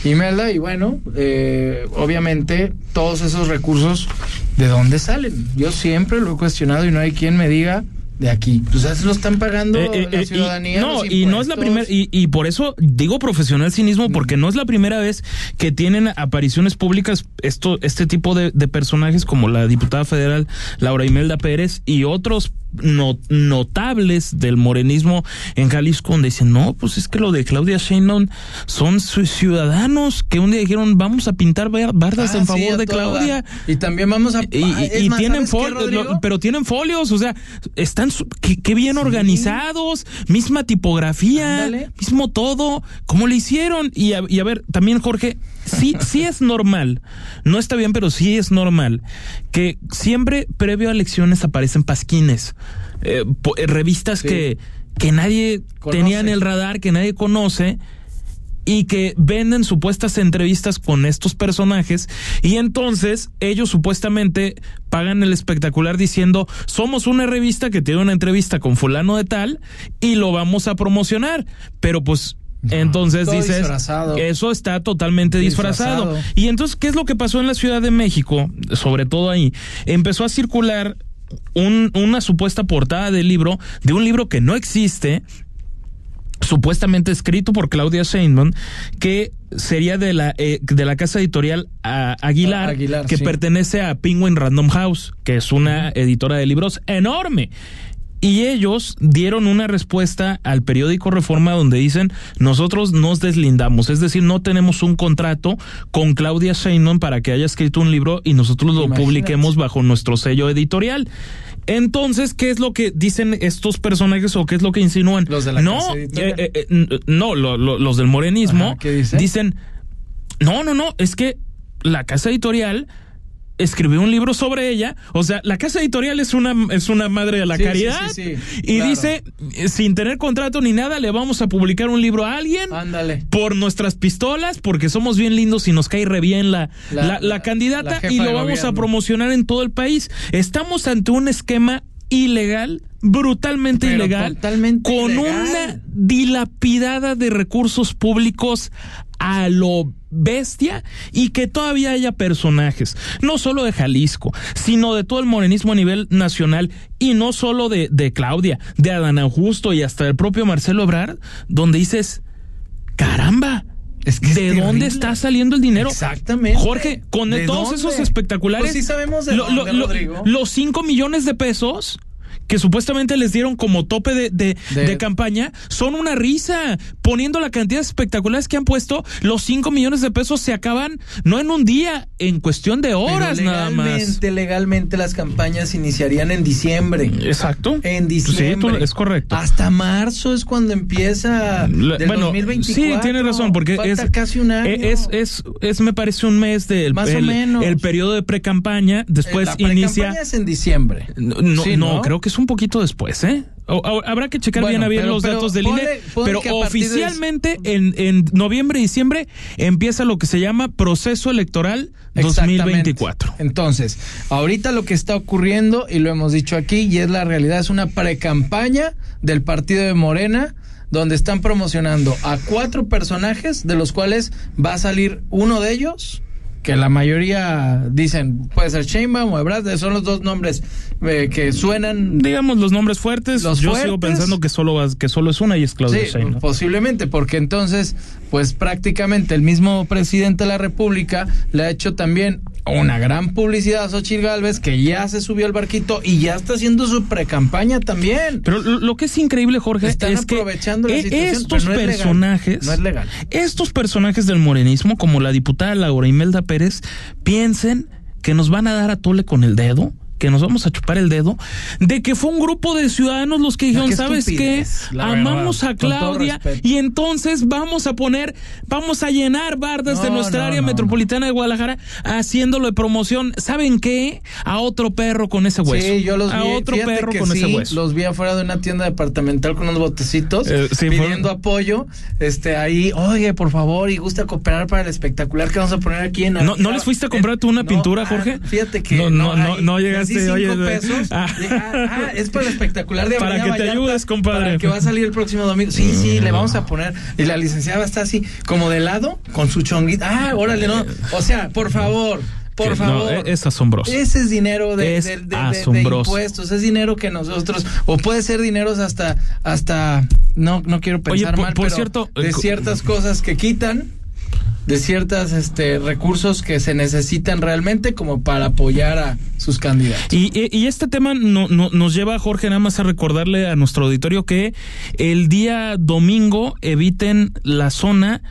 Speaker 2: Imelda. Y bueno, eh, obviamente todos esos recursos, ¿de dónde salen? Yo siempre lo he cuestionado y no hay quien me diga de aquí. Pues eso lo están pagando
Speaker 3: Eh, eh,
Speaker 2: la
Speaker 3: eh,
Speaker 2: ciudadanía.
Speaker 3: y, no,
Speaker 2: los
Speaker 3: y no es la primera, y, y por eso digo profesional cinismo, porque no es la primera vez que tienen apariciones públicas esto, este tipo de, de personajes como la diputada federal Laura Imelda Pérez y otros no- notables del morenismo en Jalisco donde dicen, no, pues es que lo de Claudia Sheinbaum son su- ciudadanos que un día dijeron, vamos a pintar bar- bardas
Speaker 2: Ah,
Speaker 3: en
Speaker 2: sí,
Speaker 3: favor de Claudia.
Speaker 2: Y también vamos a.
Speaker 3: Y,
Speaker 2: Ah,
Speaker 3: y-
Speaker 2: más,
Speaker 3: tienen
Speaker 2: ¿sabes qué,
Speaker 3: folios, pero tienen folios, o sea, están qué, qué bien organizados, misma tipografía,
Speaker 2: Ándale.
Speaker 3: mismo todo, ¿cómo le hicieron? Y a, y a ver, también Jorge, sí, sí es normal, no está bien, pero sí es normal que siempre previo a elecciones aparecen pasquines, eh, eh, revistas
Speaker 2: Sí.
Speaker 3: que, que nadie
Speaker 2: Conoce.
Speaker 3: tenía en el radar, que nadie conoce y que venden supuestas entrevistas con estos personajes y entonces ellos supuestamente pagan el espectacular diciendo somos una revista que tiene una entrevista con fulano de tal y lo vamos a promocionar pero pues entonces
Speaker 2: todo
Speaker 3: dices
Speaker 2: disfrazado.
Speaker 3: eso está totalmente disfrazado.
Speaker 2: Disfrazado.
Speaker 3: y entonces qué es lo que pasó en la Ciudad de México sobre todo ahí empezó a circular un- una supuesta portada del libro de un libro que no existe supuestamente escrito por Claudia Sheinbaum, que sería de la eh, de la casa editorial ah, Aguilar,
Speaker 2: Aguilar,
Speaker 3: que
Speaker 2: sí.
Speaker 3: pertenece a Penguin Random House, que es una editora de libros enorme. Y ellos dieron una respuesta al periódico Reforma donde dicen, nosotros nos deslindamos, es decir, no tenemos un contrato con Claudia Sheinbaum para que haya escrito un libro y nosotros lo
Speaker 2: Imagínate.
Speaker 3: publiquemos bajo nuestro sello editorial. Entonces, ¿qué es lo que dicen estos personajes o qué es lo que insinúan?
Speaker 2: Los de la
Speaker 3: no, eh, eh, n- no, lo- lo- los del morenismo
Speaker 2: Ajá, ¿qué dice?
Speaker 3: dicen, no, no, no, es que la casa editorial escribió un libro sobre ella, o sea, la casa editorial es una es una madre de la
Speaker 2: Sí,
Speaker 3: caridad
Speaker 2: sí, sí,
Speaker 3: y
Speaker 2: claro.
Speaker 3: dice, sin tener contrato ni nada, le vamos a publicar un libro a alguien
Speaker 2: Ándale.
Speaker 3: por nuestras pistolas, porque somos bien lindos y nos cae re bien la,
Speaker 2: La-
Speaker 3: la, candidata y lo vamos a promocionar en todo el país. Estamos ante un esquema ilegal, brutalmente
Speaker 2: Pero
Speaker 3: ilegal,
Speaker 2: totalmente
Speaker 3: con
Speaker 2: ilegal.
Speaker 3: una dilapidada de recursos públicos a lo bestia y que todavía haya personajes, no solo de Jalisco, sino de todo el morenismo a nivel nacional y no solo de, de Claudia, de Adán Augusto y hasta el propio Marcelo Ebrard, donde dices, caramba,
Speaker 2: Es que es
Speaker 3: ¿de
Speaker 2: terrible.
Speaker 3: dónde está saliendo el dinero?
Speaker 2: Exactamente.
Speaker 3: Jorge, con
Speaker 2: ¿De
Speaker 3: todos
Speaker 2: dónde?
Speaker 3: esos espectaculares.
Speaker 2: Pues sí sabemos de dónde, Rodrigo.
Speaker 3: Los 5 millones de pesos que supuestamente les dieron como tope de, de,
Speaker 2: De-
Speaker 3: de campaña son una risa. Poniendo la cantidad de espectaculares que han puesto, los 5 millones de pesos se acaban no en un día, en cuestión de horas nada más.
Speaker 2: legalmente, legalmente las campañas iniciarían en diciembre.
Speaker 3: Exacto.
Speaker 2: En
Speaker 3: Sí, tú-
Speaker 2: diciembre.
Speaker 3: es correcto.
Speaker 2: Hasta marzo es cuando empieza
Speaker 3: La-
Speaker 2: del
Speaker 3: bueno,
Speaker 2: 2024.
Speaker 3: sí, tienes razón, porque
Speaker 2: Falta
Speaker 3: es
Speaker 2: casi un año.
Speaker 3: Es, es, es, me parece un mes del
Speaker 2: Más o menos.
Speaker 3: el periodo de pre-campaña, después
Speaker 2: la
Speaker 3: inicia.
Speaker 2: precampaña es en diciembre.
Speaker 3: No, no,
Speaker 2: Sí,
Speaker 3: no,
Speaker 2: ¿no?
Speaker 3: creo que es un poquito después, ¿eh? O- o- habrá que checar
Speaker 2: Bueno,
Speaker 3: bien a bien
Speaker 2: pero-
Speaker 3: los
Speaker 2: pero
Speaker 3: datos del
Speaker 2: ponle-
Speaker 3: INE,
Speaker 2: ponle
Speaker 3: pero
Speaker 2: de-
Speaker 3: oficialmente en, en noviembre y diciembre empieza lo que se llama proceso electoral
Speaker 2: Exactamente.
Speaker 3: 2024.
Speaker 2: Entonces, ahorita lo que está ocurriendo, y lo hemos dicho aquí, y es la realidad, es una precampaña del partido de Morena, donde están promocionando a cuatro personajes, de los cuales va a salir uno de ellos, que la mayoría dicen, puede ser Sheinbaum o Ebrard, son los dos nombres eh, que suenan
Speaker 3: Digamos los nombres fuertes,
Speaker 2: Los
Speaker 3: yo sigo pensando que solo, que solo es una y es Claudia
Speaker 2: Sí,
Speaker 3: Sheinbaum.
Speaker 2: posiblemente, porque entonces, pues prácticamente el mismo presidente de la República le ha hecho también una gran publicidad a Xochitl Galvez, que ya se subió al barquito y ya está haciendo su precampaña también.
Speaker 3: Pero lo, que es increíble, Jorge,
Speaker 2: Están
Speaker 3: es que
Speaker 2: aprovechando la
Speaker 3: e-
Speaker 2: situación,
Speaker 3: estos
Speaker 2: es
Speaker 3: personajes,
Speaker 2: No es legal.
Speaker 3: estos personajes del morenismo, como la diputada Laura Imelda Pérez, piensen que nos van a dar a tole con el dedo, que nos vamos a chupar el dedo, de que fue un grupo de ciudadanos los que dijeron,
Speaker 2: qué
Speaker 3: ¿sabes qué?
Speaker 2: la
Speaker 3: Amamos
Speaker 2: verdad,
Speaker 3: a Claudia y entonces vamos a poner, vamos a llenar bardas de nuestra
Speaker 2: no,
Speaker 3: área
Speaker 2: no,
Speaker 3: metropolitana de Guadalajara haciéndolo de promoción. ¿Saben qué? A otro perro con ese hueso.
Speaker 2: Sí, yo los
Speaker 3: a
Speaker 2: vi.
Speaker 3: otro
Speaker 2: fíjate
Speaker 3: perro con
Speaker 2: sí,
Speaker 3: ese hueso.
Speaker 2: Los vi afuera de una tienda departamental con unos botecitos
Speaker 3: Eh, sí,
Speaker 2: pidiendo apoyo. Este ahí, oye, por favor, y gusta cooperar para el espectacular que vamos a poner aquí en
Speaker 3: ¿No, ¿No les fuiste a comprar tú una pintura,
Speaker 2: ah,
Speaker 3: Jorge?
Speaker 2: Fíjate que
Speaker 3: No, no, no, no
Speaker 2: les
Speaker 3: llegaste,
Speaker 2: di cinco
Speaker 3: oye, de-
Speaker 2: pesos.
Speaker 3: ah.
Speaker 2: Ah, ah, es para el espectacular de
Speaker 3: Para
Speaker 2: Avenida
Speaker 3: que te
Speaker 2: Vallarta,
Speaker 3: ayudes, compadre.
Speaker 2: para que va a salir el próximo domingo. Sí, sí, le vamos a poner. Y la licenciada está así, como de lado, con su chonguita. Ah, órale, no. O sea, por favor. Por
Speaker 3: no,
Speaker 2: favor.
Speaker 3: e- es asombroso.
Speaker 2: Ese es dinero de,
Speaker 3: Es
Speaker 2: de- impuestos, es dinero que nosotros, o puede ser dineros hasta, hasta, no, no quiero
Speaker 3: Oye,
Speaker 2: pensar
Speaker 3: por-
Speaker 2: mal,
Speaker 3: por
Speaker 2: pero
Speaker 3: cierto,
Speaker 2: de
Speaker 3: eh,
Speaker 2: ciertas cosas que quitan de ciertos este, recursos que se necesitan realmente como para apoyar a sus candidatos.
Speaker 3: Y, y, este tema no, no, nos lleva, Jorge, nada más a recordarle a nuestro auditorio que el día domingo eviten la zona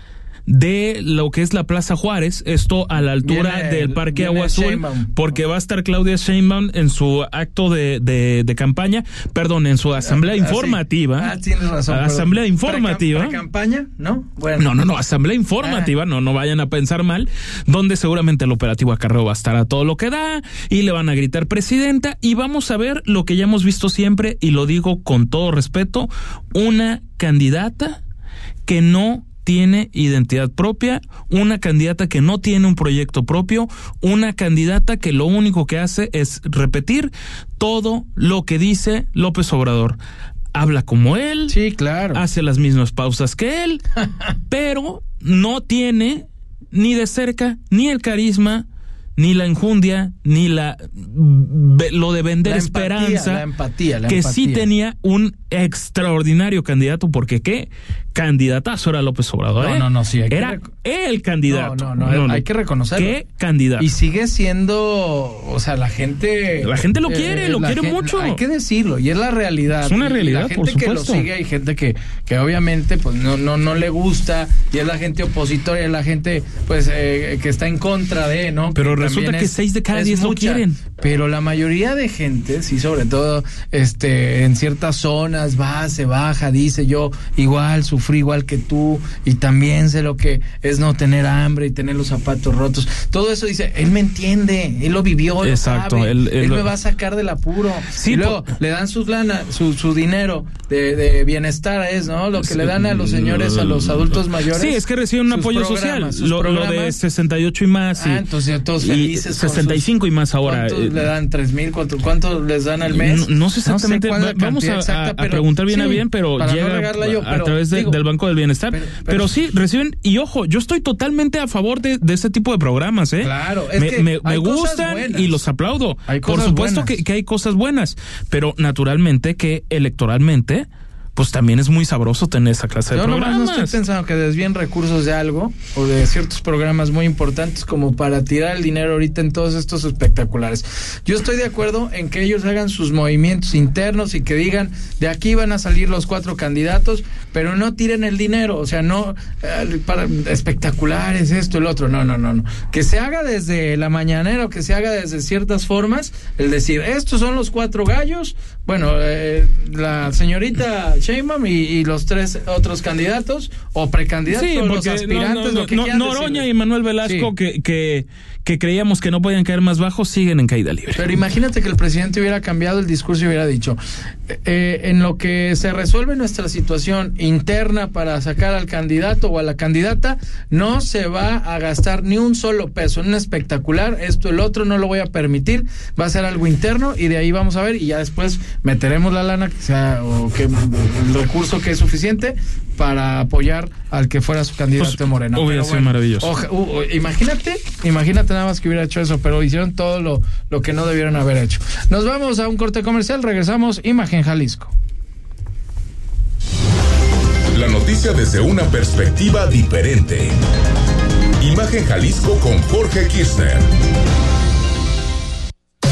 Speaker 3: de lo que es la Plaza Juárez, esto a la altura
Speaker 2: Viene-
Speaker 3: del Parque Agua Azul,
Speaker 2: Sheinbaum.
Speaker 3: porque va a estar Claudia Sheinbaum en su acto de, de, de campaña, perdón, en su asamblea
Speaker 2: Ah,
Speaker 3: informativa.
Speaker 2: Ah, tienes razón. perdón.
Speaker 3: Asamblea informativa.
Speaker 2: ¿Para campaña? ¿No? Bueno.
Speaker 3: No, no, no, asamblea informativa, no, no vayan a pensar mal, donde seguramente el operativo acarreo va a estar a todo lo que da y le van a gritar presidenta y vamos a ver lo que ya hemos visto siempre y lo digo con todo respeto, una candidata que no tiene identidad propia, una candidata que no tiene un proyecto propio, una candidata que lo único que hace es repetir todo lo que dice López Obrador. Habla como él,
Speaker 2: Sí, claro.
Speaker 3: hace las mismas pausas que él, pero no tiene ni de cerca ni el carisma, ni la enjundia, ni la ve- lo de vender
Speaker 2: La empatía,
Speaker 3: esperanza
Speaker 2: la empatía, la
Speaker 3: que sí tenía un extraordinario candidato, porque qué candidatazo era López Obrador.
Speaker 2: No,
Speaker 3: ¿eh?
Speaker 2: no, no, sí,
Speaker 3: era el candidato.
Speaker 2: No, no, no, hay que reconocerlo.
Speaker 3: Qué candidato.
Speaker 2: Y sigue siendo, o sea, la gente...
Speaker 3: La gente lo quiere, lo
Speaker 2: la
Speaker 3: quiere mucho.
Speaker 2: Hay que decirlo, y es la realidad.
Speaker 3: Es una
Speaker 2: y
Speaker 3: realidad,
Speaker 2: La
Speaker 3: por
Speaker 2: gente que lo
Speaker 3: supuesto.
Speaker 2: sigue, hay gente que, que obviamente pues no, no, no le gusta, y es la gente opositora, y es la gente pues eh, que está en contra de, ¿no?
Speaker 3: Pero
Speaker 2: Que
Speaker 3: resulta que seis de cada diez lo quieren.
Speaker 2: Pero la mayoría de gente, sí, sobre todo este en ciertas zonas, va, se baja, dice yo igual, sufrí igual que tú, y también sé lo que es no tener hambre y tener los zapatos rotos. Todo eso dice, él me entiende, él lo vivió, lo
Speaker 3: Exacto,
Speaker 2: sabe,
Speaker 3: él-
Speaker 2: él,
Speaker 3: él lo-
Speaker 2: me va a sacar del apuro.
Speaker 3: Sí,
Speaker 2: y luego
Speaker 3: por-
Speaker 2: le dan sus lana, su, su dinero de, de bienestar es, ¿no? Lo que le dan a los señores, a los adultos mayores.
Speaker 3: Sí, es que reciben un apoyo social. Lo, lo de
Speaker 2: programas.
Speaker 3: 68 y más. Y,
Speaker 2: Ah, entonces todos
Speaker 3: y
Speaker 2: felices con
Speaker 3: 65 y más ahora.
Speaker 2: ¿Cuántos
Speaker 3: eh,
Speaker 2: le dan? ¿Tres mil? ¿Cuánto, cuánto les dan al mes?
Speaker 3: No, no sé exactamente,
Speaker 2: cuál es
Speaker 3: va- vamos a,
Speaker 2: exacta,
Speaker 3: a- a preguntar bien a
Speaker 2: sí,
Speaker 3: bien, pero
Speaker 2: no
Speaker 3: llega
Speaker 2: regarla yo,
Speaker 3: a
Speaker 2: pero
Speaker 3: través de-
Speaker 2: digo,
Speaker 3: del Banco del Bienestar. Pero,
Speaker 2: pero- pero-
Speaker 3: sí, reciben, y ojo, yo estoy totalmente a favor de, de ese tipo de programas, ¿eh?
Speaker 2: Claro, es
Speaker 3: me,
Speaker 2: que
Speaker 3: me- me gustan y los aplaudo.
Speaker 2: Hay
Speaker 3: Por
Speaker 2: cosas
Speaker 3: supuesto
Speaker 2: buenas.
Speaker 3: que, que hay cosas buenas, pero naturalmente que electoralmente, pues también es muy sabroso tener esa clase de
Speaker 2: nomás no
Speaker 3: programas.
Speaker 2: estoy pensando que desvíen recursos de algo o de ciertos programas muy importantes como para tirar el dinero ahorita en todos estos espectaculares. Yo estoy de acuerdo en que ellos hagan sus movimientos internos y que digan de aquí van a salir los cuatro candidatos, pero no tiren el dinero, o sea, no eh, para espectaculares esto el otro, no, no, no, no. Que se haga desde la mañanera o que se haga desde ciertas formas, el decir estos son los cuatro gallos, bueno, eh, la señorita Sheinbaum y, y los tres otros candidatos o precandidatos
Speaker 3: Sí,
Speaker 2: los aspirantes,
Speaker 3: no, no,
Speaker 2: lo que
Speaker 3: no,
Speaker 2: quieran
Speaker 3: Noroña y Manuel Velasco,
Speaker 2: Sí.
Speaker 3: que, que, que creíamos que no podían caer más bajos, siguen en caída libre.
Speaker 2: Pero imagínate que el presidente hubiera cambiado el discurso y hubiera dicho, eh, eh, en lo que se resuelve nuestra situación interna para sacar al candidato o a la candidata, no se va a gastar ni un solo peso en un espectacular, esto el otro no lo voy a permitir, va a ser algo interno y de ahí vamos a ver y ya después meteremos la lana que sea o que el recurso que es suficiente para apoyar al que fuera su candidato
Speaker 3: Pues,
Speaker 2: Morena.
Speaker 3: hubiera sido maravilloso.
Speaker 2: oja- u- u- imagínate, imagínate nada más que hubiera hecho eso, pero hicieron todo lo, lo que no debieron haber hecho. Nos vamos a un corte comercial, regresamos, Imagen Jalisco.
Speaker 1: La noticia desde una perspectiva diferente. Imagen Jalisco con Jorge Kirchner.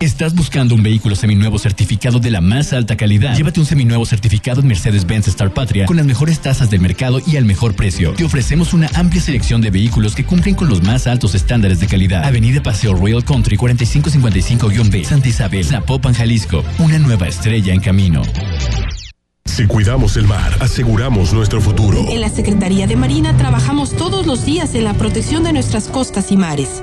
Speaker 8: ¿Estás buscando un vehículo seminuevo certificado de la más alta calidad? Llévate un seminuevo certificado en Mercedes-Benz Star Patria con las mejores tasas del mercado y al mejor precio. Te ofrecemos una amplia selección de vehículos que cumplen con los más altos estándares de calidad. Avenida Paseo Royal Country 4555-B, Santa Isabel, Zapopan, Jalisco. Una nueva estrella en camino.
Speaker 11: Si cuidamos el mar, aseguramos nuestro futuro.
Speaker 12: En la Secretaría de Marina trabajamos todos los días en la protección de nuestras costas y mares.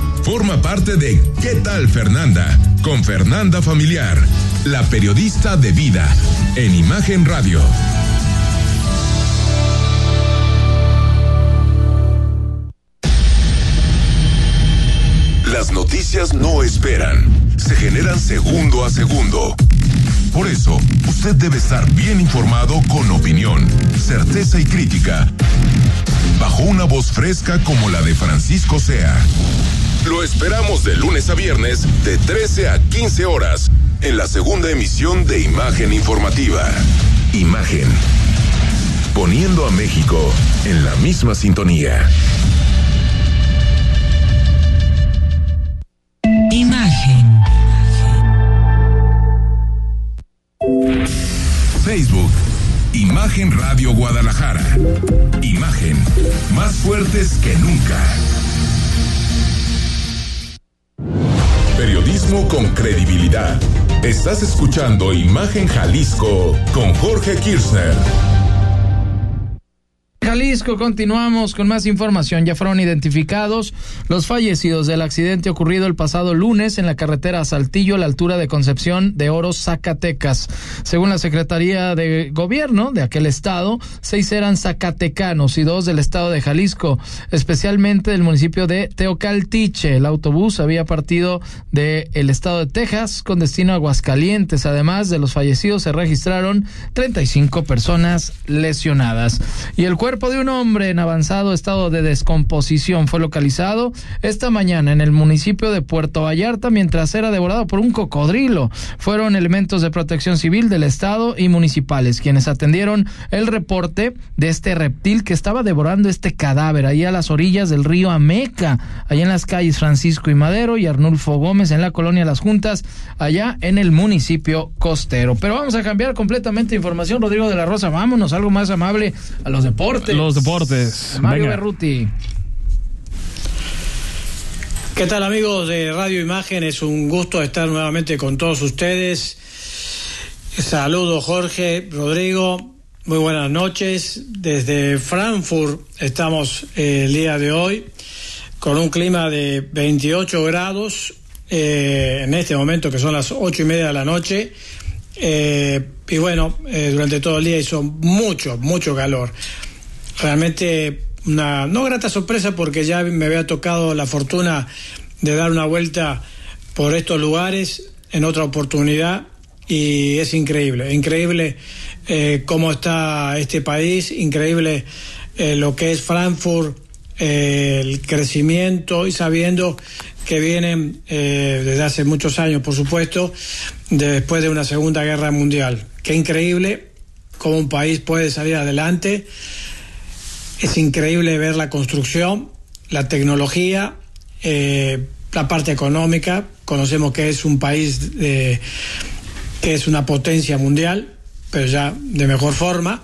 Speaker 1: Forma parte de ¿Qué tal Fernanda? Con Fernanda Familiar, la periodista de vida, en Imagen Radio. Las noticias no esperan, se generan segundo a segundo. Por eso, usted debe estar bien informado con opinión, certeza y crítica, bajo una voz fresca como la de Francisco Sea. Lo esperamos de lunes a viernes, de 13 a 15 horas, en la segunda emisión de Imagen Informativa. Imagen. Poniendo a México en la misma sintonía.
Speaker 13: Imagen.
Speaker 1: Facebook. Imagen Radio Guadalajara. Imagen. Más fuertes que nunca. Periodismo con credibilidad. Estás escuchando Imagen Jalisco con Jorge Kirchner.
Speaker 2: Jalisco, continuamos con más información. Ya fueron identificados los fallecidos del accidente ocurrido el pasado lunes en la carretera Saltillo a la altura de Concepción de Oro, Zacatecas. Según la Secretaría de Gobierno de aquel estado, seis eran zacatecanos y dos del estado de Jalisco, especialmente del municipio de Teocaltiche. El autobús había partido del estado de Texas con destino a Aguascalientes. Además de los fallecidos, se registraron 35 personas lesionadas. Y el cuerpo de un hombre en avanzado estado de descomposición fue localizado esta mañana en el municipio de Puerto Vallarta mientras era devorado por un cocodrilo. Fueron elementos de protección civil del estado y municipales quienes atendieron el reporte de este reptil que estaba devorando este cadáver ahí a las orillas del río Ameca, allá en las calles Francisco y Madero y Arnulfo Gómez en la colonia Las Juntas, allá en el municipio costero. Pero vamos a cambiar completamente información, Rodrigo de la Rosa, vámonos, algo más amable a los deportes.
Speaker 3: Los deportes.
Speaker 2: Mario
Speaker 3: Venga.
Speaker 2: Berruti.
Speaker 14: ¿Qué tal amigos de Radio Imagen? Es un gusto estar nuevamente con todos ustedes. Saludo Jorge, Rodrigo, muy buenas noches. Desde Frankfurt estamos eh, el día de hoy con un clima de 28 grados eh, en este momento que son las ocho y media de la noche. Eh, y bueno, eh, durante todo el día hizo mucho, mucho calor. Realmente una no grata sorpresa porque ya me había tocado la fortuna de dar una vuelta por estos lugares en otra oportunidad y es increíble, increíble eh, cómo está este país, increíble eh, lo que es Frankfurt, eh, el crecimiento y sabiendo que vienen desde hace muchos años, por supuesto, de- después de una Segunda Guerra Mundial. Qué increíble cómo un país puede salir adelante. Es increíble ver la construcción, la tecnología, eh, la parte económica. Conocemos que es un país de- que es una potencia mundial, pero ya de mejor forma.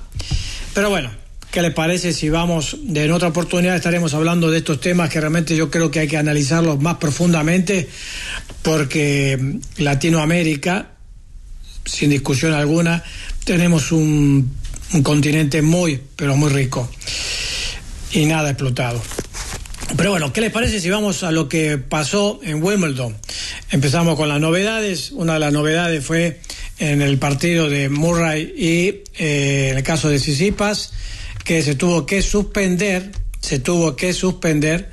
Speaker 14: Pero bueno, ¿qué les parece si vamos de en otra oportunidad estaremos hablando de estos temas que realmente yo creo que hay que analizarlos más profundamente porque Latinoamérica, sin discusión alguna, tenemos un, un continente muy, pero muy rico y nada explotado. Pero bueno, ¿qué les parece si vamos a lo que pasó en Wimbledon? Empezamos con las novedades. Una de las novedades fue en el partido de Murray y eh, en el caso de Sisipas, que se tuvo que suspender, se tuvo que suspender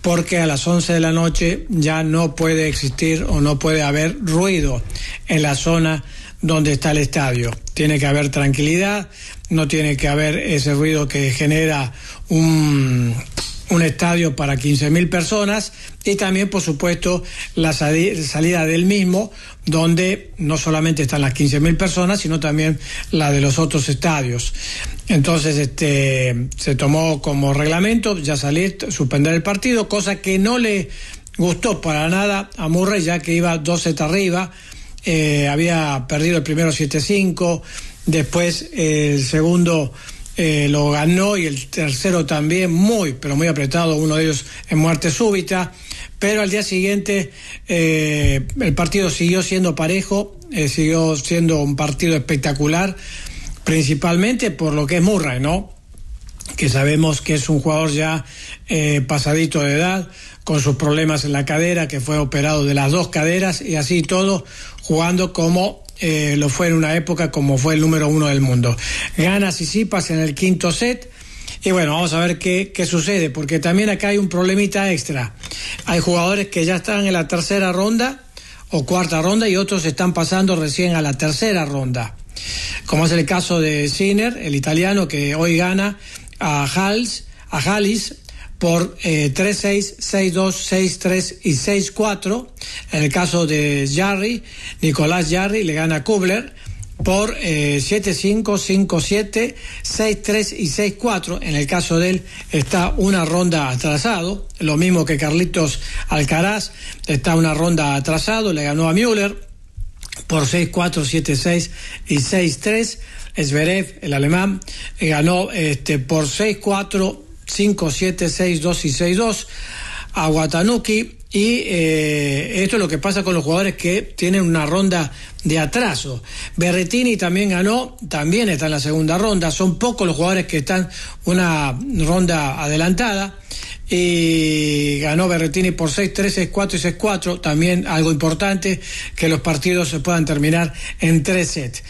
Speaker 14: porque a las 11 de la noche ya no puede existir o no puede haber ruido en la zona donde está el estadio. Tiene que haber tranquilidad, no tiene que haber ese ruido que genera un, estadio para 15.000 personas y también, por supuesto, la sali- salida del mismo, donde no solamente están las 15.000 personas, sino también la de los otros estadios. Entonces, este, se tomó como reglamento ya salir, suspender el partido, cosa que no le gustó para nada a Murray, ya que iba 2 sets arriba, eh, había perdido el primero 7-5, después el segundo eh, lo ganó y el tercero también muy, pero muy apretado, uno de ellos en muerte súbita, pero al día siguiente eh, el partido siguió siendo parejo, siguió siendo un partido espectacular, principalmente por lo que es Murray, ¿no? que sabemos que es un jugador ya pasadito de edad, con sus problemas en la cadera, que fue operado de las dos caderas y así todo, jugando como eh, lo fue en una época como fue el número uno del mundo. Gana Sisipas en el quinto set. Y bueno, vamos a ver qué, qué sucede, porque también acá hay un problemita extra. Hay jugadores que ya están en la tercera ronda o cuarta ronda y otros están pasando recién a la tercera ronda. Como es el caso de Sinner, el italiano que hoy gana a Hals, a Halis por eh, 3-6, 6-2, 6-3 y 6-4. En el caso de Jarry, Nicolás Jarry le gana a Kubler por eh, 7-5, 5-7, 6-3 y 6-4. En el caso de él está una ronda atrasado, lo mismo que Carlitos Alcaraz, está una ronda atrasado, le ganó a Müller por 6-4, 7-6 y 6-3. Zverev, el alemán, ganó este, por 6-4, 5-7, 6-2 y 6-2 a Watanuki. Y eh, esto es lo que pasa con los jugadores que tienen una ronda de atraso. Berretini también ganó, también está en la segunda ronda. Son pocos los jugadores que están una ronda adelantada. Y ganó Berretini por 6-3, 6-4 y 6-4. También algo importante, que los partidos se puedan terminar en tres sets.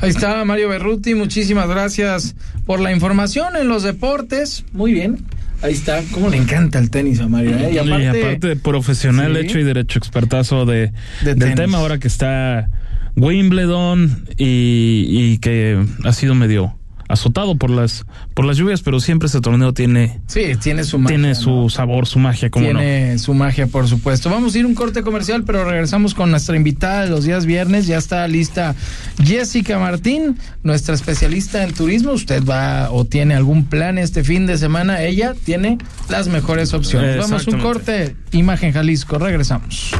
Speaker 2: Ahí está Mario Berruti, muchísimas gracias por la información en los deportes. Muy bien. Ahí está, cómo le encanta el tenis a Mario. ¿eh?
Speaker 3: Y aparte, profesional,
Speaker 2: Sí.
Speaker 3: hecho y derecho, expertazo de,
Speaker 2: De
Speaker 3: del tema ahora que está Wimbledon y, y que ha sido medio azotado por las por las lluvias, pero siempre ese torneo tiene
Speaker 2: Sí, tiene su magia.
Speaker 3: tiene su sabor, su magia, como no.
Speaker 2: Tiene su magia, por supuesto. Vamos a ir a un corte comercial, pero regresamos con nuestra invitada de los días viernes. Ya está lista Jessica Martín, nuestra especialista en turismo. Usted va o tiene algún plan este fin de semana. Ella tiene las mejores opciones. Vamos a un corte. Imagen Jalisco. Regresamos.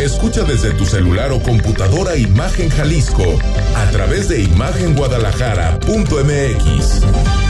Speaker 1: Escucha desde tu celular o computadora Imagen Jalisco a través de imagenguadalajara.mx.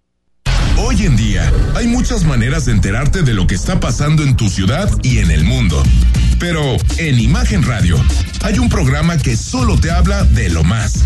Speaker 1: Hoy en día hay muchas maneras de enterarte de lo que está pasando en tu ciudad y en el mundo. Pero en Imagen Radio hay un programa que solo te habla de lo más.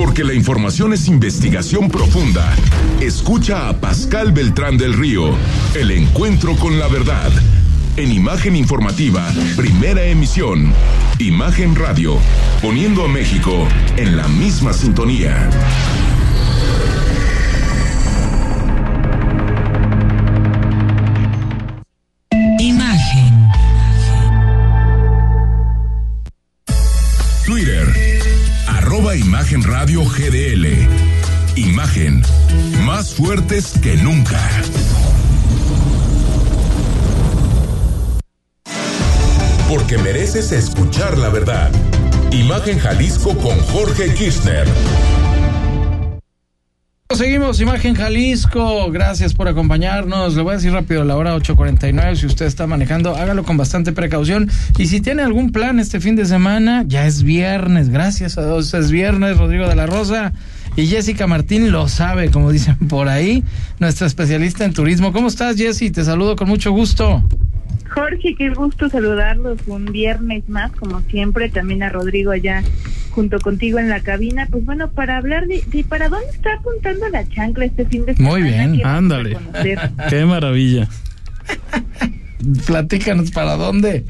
Speaker 1: Porque la información es investigación profunda. Escucha a Pascal Beltrán del Río, El Encuentro con la Verdad. En Imagen Informativa, primera emisión. Imagen Radio, poniendo a México en la misma sintonía. Radio GDL. Imagen, más fuertes que nunca. Porque mereces escuchar la verdad. Imagen Jalisco con Jorge Kirchner.
Speaker 2: Seguimos, Imagen Jalisco, gracias por acompañarnos. Le voy a decir rápido, la hora 8.49, si usted está manejando, hágalo con bastante precaución. Y si tiene algún plan este fin de semana, ya es viernes, gracias a Dios, es viernes, Rodrigo de la Rosa. Y Jessica Martín lo sabe, como dicen por ahí, nuestra especialista en turismo. ¿Cómo estás, Jessy? Te saludo con mucho gusto.
Speaker 15: Jorge, qué gusto saludarlos un viernes más, como siempre, también a Rodrigo allá junto contigo en la cabina. Pues bueno, para hablar de, de para dónde está apuntando la chancla este fin de semana.
Speaker 3: Muy bien, ándale. Qué maravilla.
Speaker 2: Platícanos para dónde.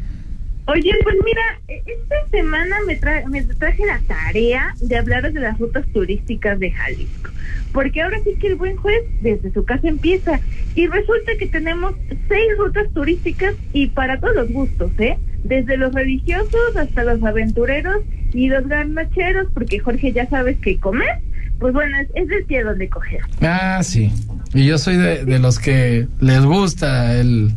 Speaker 15: Oye, pues mira, e- esta semana me, tra- me traje la tarea de hablar de las rutas turísticas de Jalisco. Porque ahora sí que el buen juez desde su casa empieza. Y resulta que tenemos seis rutas turísticas y para todos los gustos, ¿eh? Desde los religiosos hasta los aventureros y los garnacheros, porque Jorge ya sabes que comer, pues bueno, es, es del pie donde coger.
Speaker 2: Ah, sí. Y yo soy de, de los que les gusta el,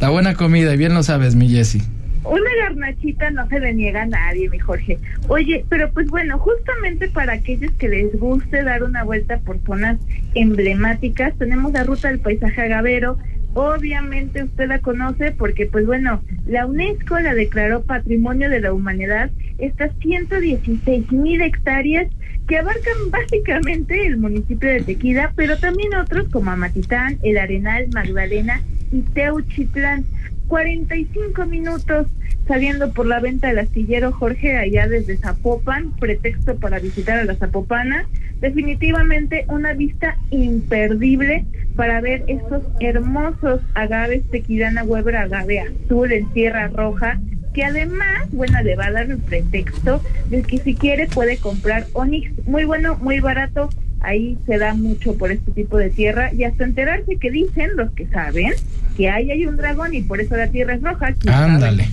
Speaker 2: la buena comida, y bien lo sabes, mi Jessy.
Speaker 15: Una garnachita no se le niega a nadie, mi Jorge. Oye, pero pues bueno, justamente para aquellos que les guste dar una vuelta por zonas emblemáticas, tenemos la ruta del paisaje agavero. Obviamente usted la conoce porque, pues bueno, la UNESCO la declaró Patrimonio de la Humanidad, estas 116 mil hectáreas que abarcan básicamente el municipio de Tequila, pero también otros como Amatitán, El Arenal, Magdalena y Teuchitlán. 45 minutos saliendo por la venta del astillero Jorge allá desde Zapopan, pretexto para visitar a la Zapopana. Definitivamente una vista imperdible para ver estos hermosos agaves tequilana Weber agave azul en tierra roja que además, bueno, le va a dar el pretexto de que si quiere puede comprar Onix, muy bueno, muy barato, ahí se da mucho por este tipo de tierra y hasta enterarse que dicen los que saben que ahí hay un dragón y por eso la tierra es roja.
Speaker 2: Ándale.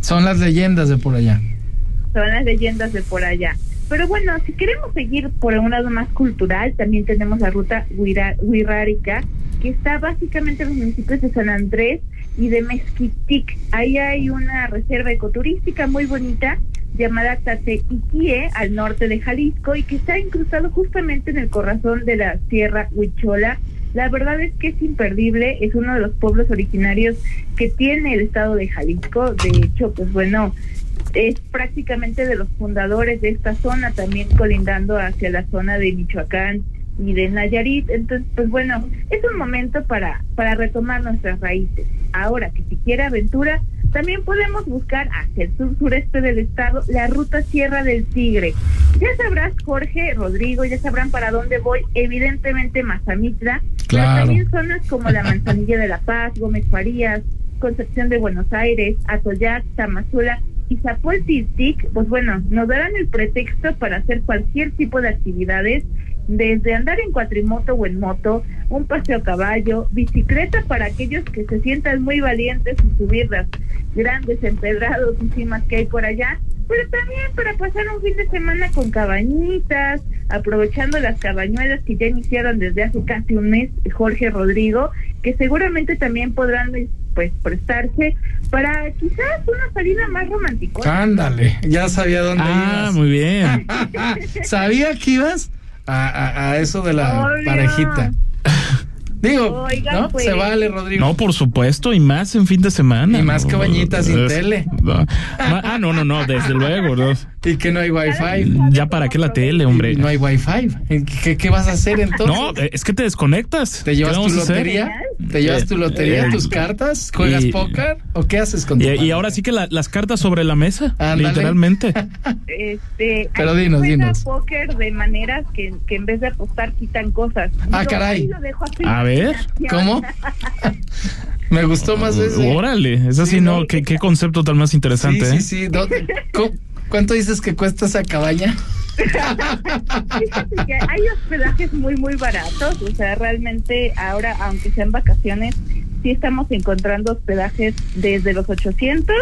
Speaker 2: Son las leyendas de por allá.
Speaker 15: son las leyendas de por allá. Pero bueno, si queremos seguir por un lado más cultural, también tenemos la ruta Huirrárica, que está básicamente en los municipios de San Andrés y de Mezquitic. Ahí hay una reserva ecoturística muy bonita llamada Tateiquie, al norte de Jalisco, y que está incrustado justamente en el corazón de la Sierra Huichola. La verdad es que es imperdible, es uno de los pueblos originarios que tiene el estado de Jalisco. De hecho, pues bueno, es prácticamente de los fundadores de esta zona, también colindando hacia la zona de Michoacán y de Nayarit. Entonces, pues bueno, es un momento para, para retomar nuestras raíces. Ahora que si quiere aventura, también podemos buscar hacia el sur sureste del estado la ruta Sierra del Tigre. Ya sabrás, Jorge, Rodrigo, ya sabrán para dónde voy. Evidentemente Mazamitla, pero
Speaker 2: Claro.
Speaker 15: también zonas como la Manzanilla de la Paz, Gómez Farías, Concepción de Buenos Aires, Atoyac, Tamazula y Zapoltiltic, pues bueno, nos darán el pretexto para hacer cualquier tipo de actividades, desde andar en cuatrimoto o en moto, un paseo a caballo, bicicleta para aquellos que se sientan muy valientes y subir las grandes empedrados y cimas que hay por allá, pero también para pasar un fin de semana con cabañitas, aprovechando las cabañuelas que ya iniciaron desde hace casi un mes Jorge Rodrigo, que seguramente también podrán pues prestarse para quizás una salida más romántica.
Speaker 2: Ándale, ya sabía dónde
Speaker 3: Ah,
Speaker 2: ibas.
Speaker 3: muy bien.
Speaker 2: sabía que ibas a, a- a eso de la
Speaker 15: Obvio.
Speaker 2: parejita. Digo,
Speaker 15: Oigan,
Speaker 2: ¿no?
Speaker 15: pues.
Speaker 2: Se vale, Rodrigo.
Speaker 3: No, por supuesto, y más en fin de semana.
Speaker 2: Y más cabañitas sin
Speaker 3: Es-
Speaker 2: tele.
Speaker 3: no. Ah, no, no, no, desde luego. ¿no?
Speaker 2: Y que no hay wifi.
Speaker 3: Ya para qué la tele, hombre.
Speaker 2: Y no hay wifi. ¿Qué, qué vas a hacer entonces?
Speaker 3: No, eh, es que te desconectas.
Speaker 2: ¿Te llevas
Speaker 3: ¿Qué
Speaker 2: tu lotería? ¿Te llevas tu lotería,
Speaker 3: Eh,
Speaker 2: tus cartas? ¿Juegas
Speaker 3: y-
Speaker 2: póker? ¿O qué haces con tu
Speaker 3: Y, ahora sí que la- las cartas sobre la mesa,
Speaker 2: Ándale.
Speaker 3: literalmente.
Speaker 15: Este,
Speaker 2: Pero dinos, dinos.
Speaker 15: póker de maneras que, que en vez de apostar quitan cosas.
Speaker 2: Ah,
Speaker 15: Yo
Speaker 2: caray.
Speaker 15: lo dejo A
Speaker 3: ver.
Speaker 2: ¿Cómo? Me gustó más ese.
Speaker 3: Órale, es así,
Speaker 2: Sí,
Speaker 3: ¿no? ¿Qué, qué concepto tan más interesante,
Speaker 2: Sí,
Speaker 3: ¿eh?
Speaker 2: sí, sí. ¿Dó- cu- ¿Cuánto dices que cuesta esa cabaña?
Speaker 15: Fíjate que hay hospedajes muy, muy baratos. O sea, realmente ahora, aunque sean vacaciones, sí estamos encontrando hospedajes desde los 800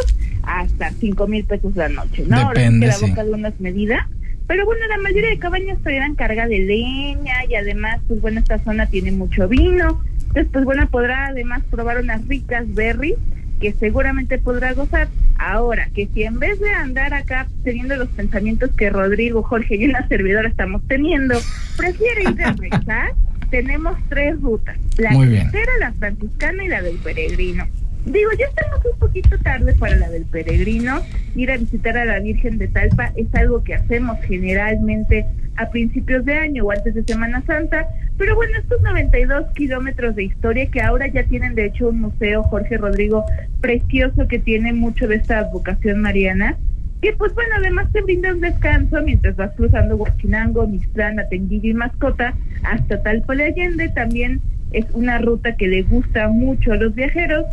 Speaker 15: hasta 5 mil pesos la noche. ¿no? Ahora sí
Speaker 2: Depende,
Speaker 15: que la
Speaker 2: sí.
Speaker 15: boca de uno es medida. Pero bueno, la mayoría de cabañas traerán carga de leña y además, pues bueno, esta zona tiene mucho vino. Entonces, pues bueno, podrá además probar unas ricas berries que seguramente podrá gozar. Ahora, que si en vez de andar acá teniendo los pensamientos que Rodrigo, Jorge y una servidora estamos teniendo, prefiere ir a rezar, tenemos tres rutas. La tercera, la franciscana y la del peregrino. Digo, ya estamos un poquito tarde para la del peregrino. Ir a visitar a la Virgen de Talpa es algo que hacemos generalmente a principios de año o antes de Semana Santa. Pero bueno, estos 92 kilómetros de historia que ahora ya tienen de hecho un museo, Jorge Rodrigo, precioso que tiene mucho de esta vocación mariana. Que pues bueno, además te brinda un descanso mientras vas cruzando Huachinango, Mixtlán, Atenguillo y Mascota hasta Talpa de. También es una ruta que le gusta mucho a los viajeros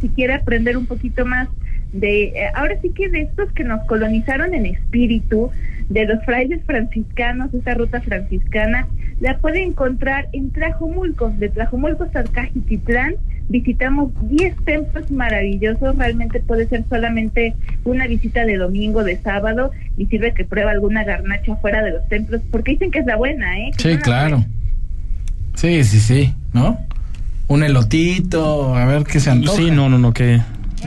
Speaker 15: si quiere aprender un poquito más de, eh, ahora sí que de estos que nos colonizaron en espíritu, de los frailes franciscanos, esa ruta franciscana, la puede encontrar en Tlajomulco, de Tlajomulco hasta Cajititlán. Visitamos 10 templos maravillosos, realmente puede ser solamente una visita de domingo, de sábado, y sirve que prueba alguna garnacha fuera de los templos, porque dicen que es la buena, ¿eh?
Speaker 2: Sí, claro. Sí, sí, sí, ¿no? Un elotito, a ver qué se antoja.
Speaker 3: Sí, no, no, no, que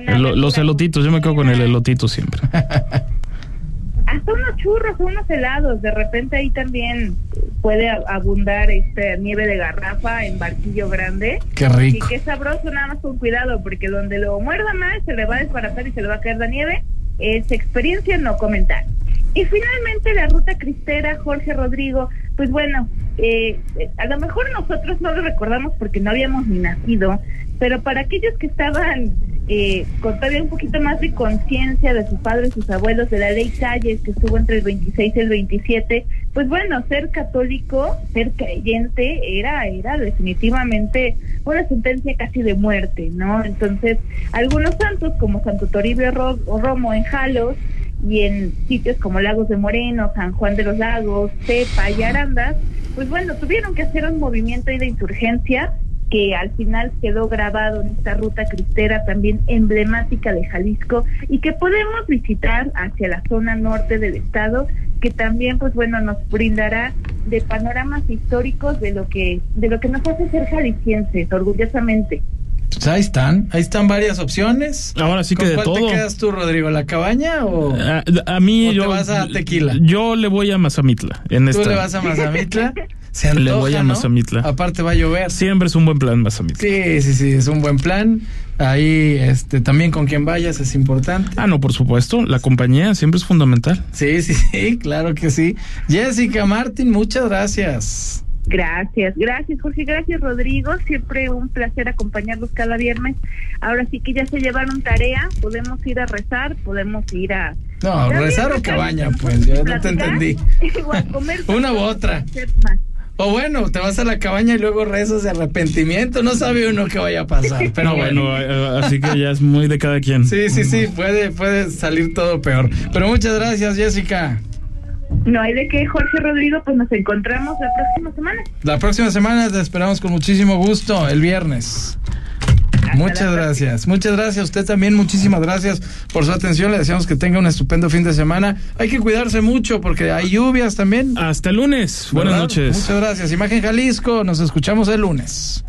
Speaker 3: el- los elotitos, yo me quedo con el elotito siempre.
Speaker 15: hasta unos churros, unos helados, de repente ahí también puede abundar este nieve de garrafa en barquillo grande.
Speaker 2: Qué rico.
Speaker 15: Y qué sabroso, nada más con cuidado, porque donde lo muerda más se le va a desbaratar y se le va a caer la nieve. Es experiencia, no comentar. Y finalmente la ruta cristera, Jorge Rodrigo, pues bueno, eh, eh, a lo mejor nosotros no lo recordamos porque no habíamos ni nacido, pero para aquellos que estaban eh, con todavía un poquito más de conciencia de sus padres, sus abuelos, de la ley Calles, que estuvo entre el 26 y el 27, pues bueno, ser católico, ser creyente, era, era definitivamente una sentencia casi de muerte, ¿no? Entonces, algunos santos, como Santo Toribio Ro- Romo en Jalos, y en sitios como Lagos de Moreno, San Juan de los Lagos, Tepa y Arandas, pues bueno, tuvieron que hacer un movimiento ahí de insurgencia que al final quedó grabado en esta ruta cristera también emblemática de Jalisco y que podemos visitar hacia la zona norte del estado, que también pues bueno nos brindará de panoramas históricos de lo que de lo que nos hace ser jaliscienses orgullosamente.
Speaker 2: Pues ahí están, ahí están varias opciones.
Speaker 3: Ahora sí que
Speaker 2: ¿Con
Speaker 3: de
Speaker 2: cuál
Speaker 3: todo.
Speaker 2: te quedas tú, Rodrigo? ¿La cabaña o
Speaker 3: A, a mí
Speaker 2: ¿O te
Speaker 3: yo
Speaker 2: vas a Tequila?
Speaker 3: Yo le voy a Mazamitla en
Speaker 2: tú
Speaker 3: esta.
Speaker 2: le vas a Mazamitla? Se antoja,
Speaker 3: le voy a
Speaker 2: ¿no?
Speaker 3: Mazamitla.
Speaker 2: Aparte va a llover.
Speaker 3: Siempre es un buen plan Mazamitla.
Speaker 2: Sí, sí, sí, es un buen plan. Ahí, este, también con quien vayas es importante.
Speaker 3: Ah, no, por supuesto. La compañía siempre es fundamental.
Speaker 2: Sí, sí, sí, claro que sí. Jessica Martín, muchas gracias.
Speaker 15: Gracias, gracias Jorge, gracias Rodrigo, siempre un placer acompañarlos cada viernes. Ahora sí que ya se llevaron tarea, podemos ir a rezar, podemos ir a...
Speaker 2: No,
Speaker 15: También
Speaker 2: rezar o cabaña, pues, yo no te entendí. Una u otra. O bueno, te vas a la cabaña y luego rezas de arrepentimiento, no sabe uno qué vaya a pasar. Pero
Speaker 3: No, bueno, eh, así que ya es muy de cada quien.
Speaker 2: Sí, sí, sí, puede, puede salir todo peor. Pero muchas gracias, Jessica.
Speaker 15: No hay de qué, Jorge Rodrigo, pues nos encontramos la próxima semana.
Speaker 2: La próxima semana te esperamos con muchísimo gusto, el viernes. Muchas gracias, muchas gracias. Usted también, muchísimas gracias por su atención. Le deseamos que tenga un estupendo fin de semana. Hay que cuidarse mucho porque hay lluvias también.
Speaker 3: Hasta el lunes. Buenas
Speaker 2: ¿verdad?
Speaker 3: noches.
Speaker 2: Muchas gracias. Imagen Jalisco, nos escuchamos el lunes.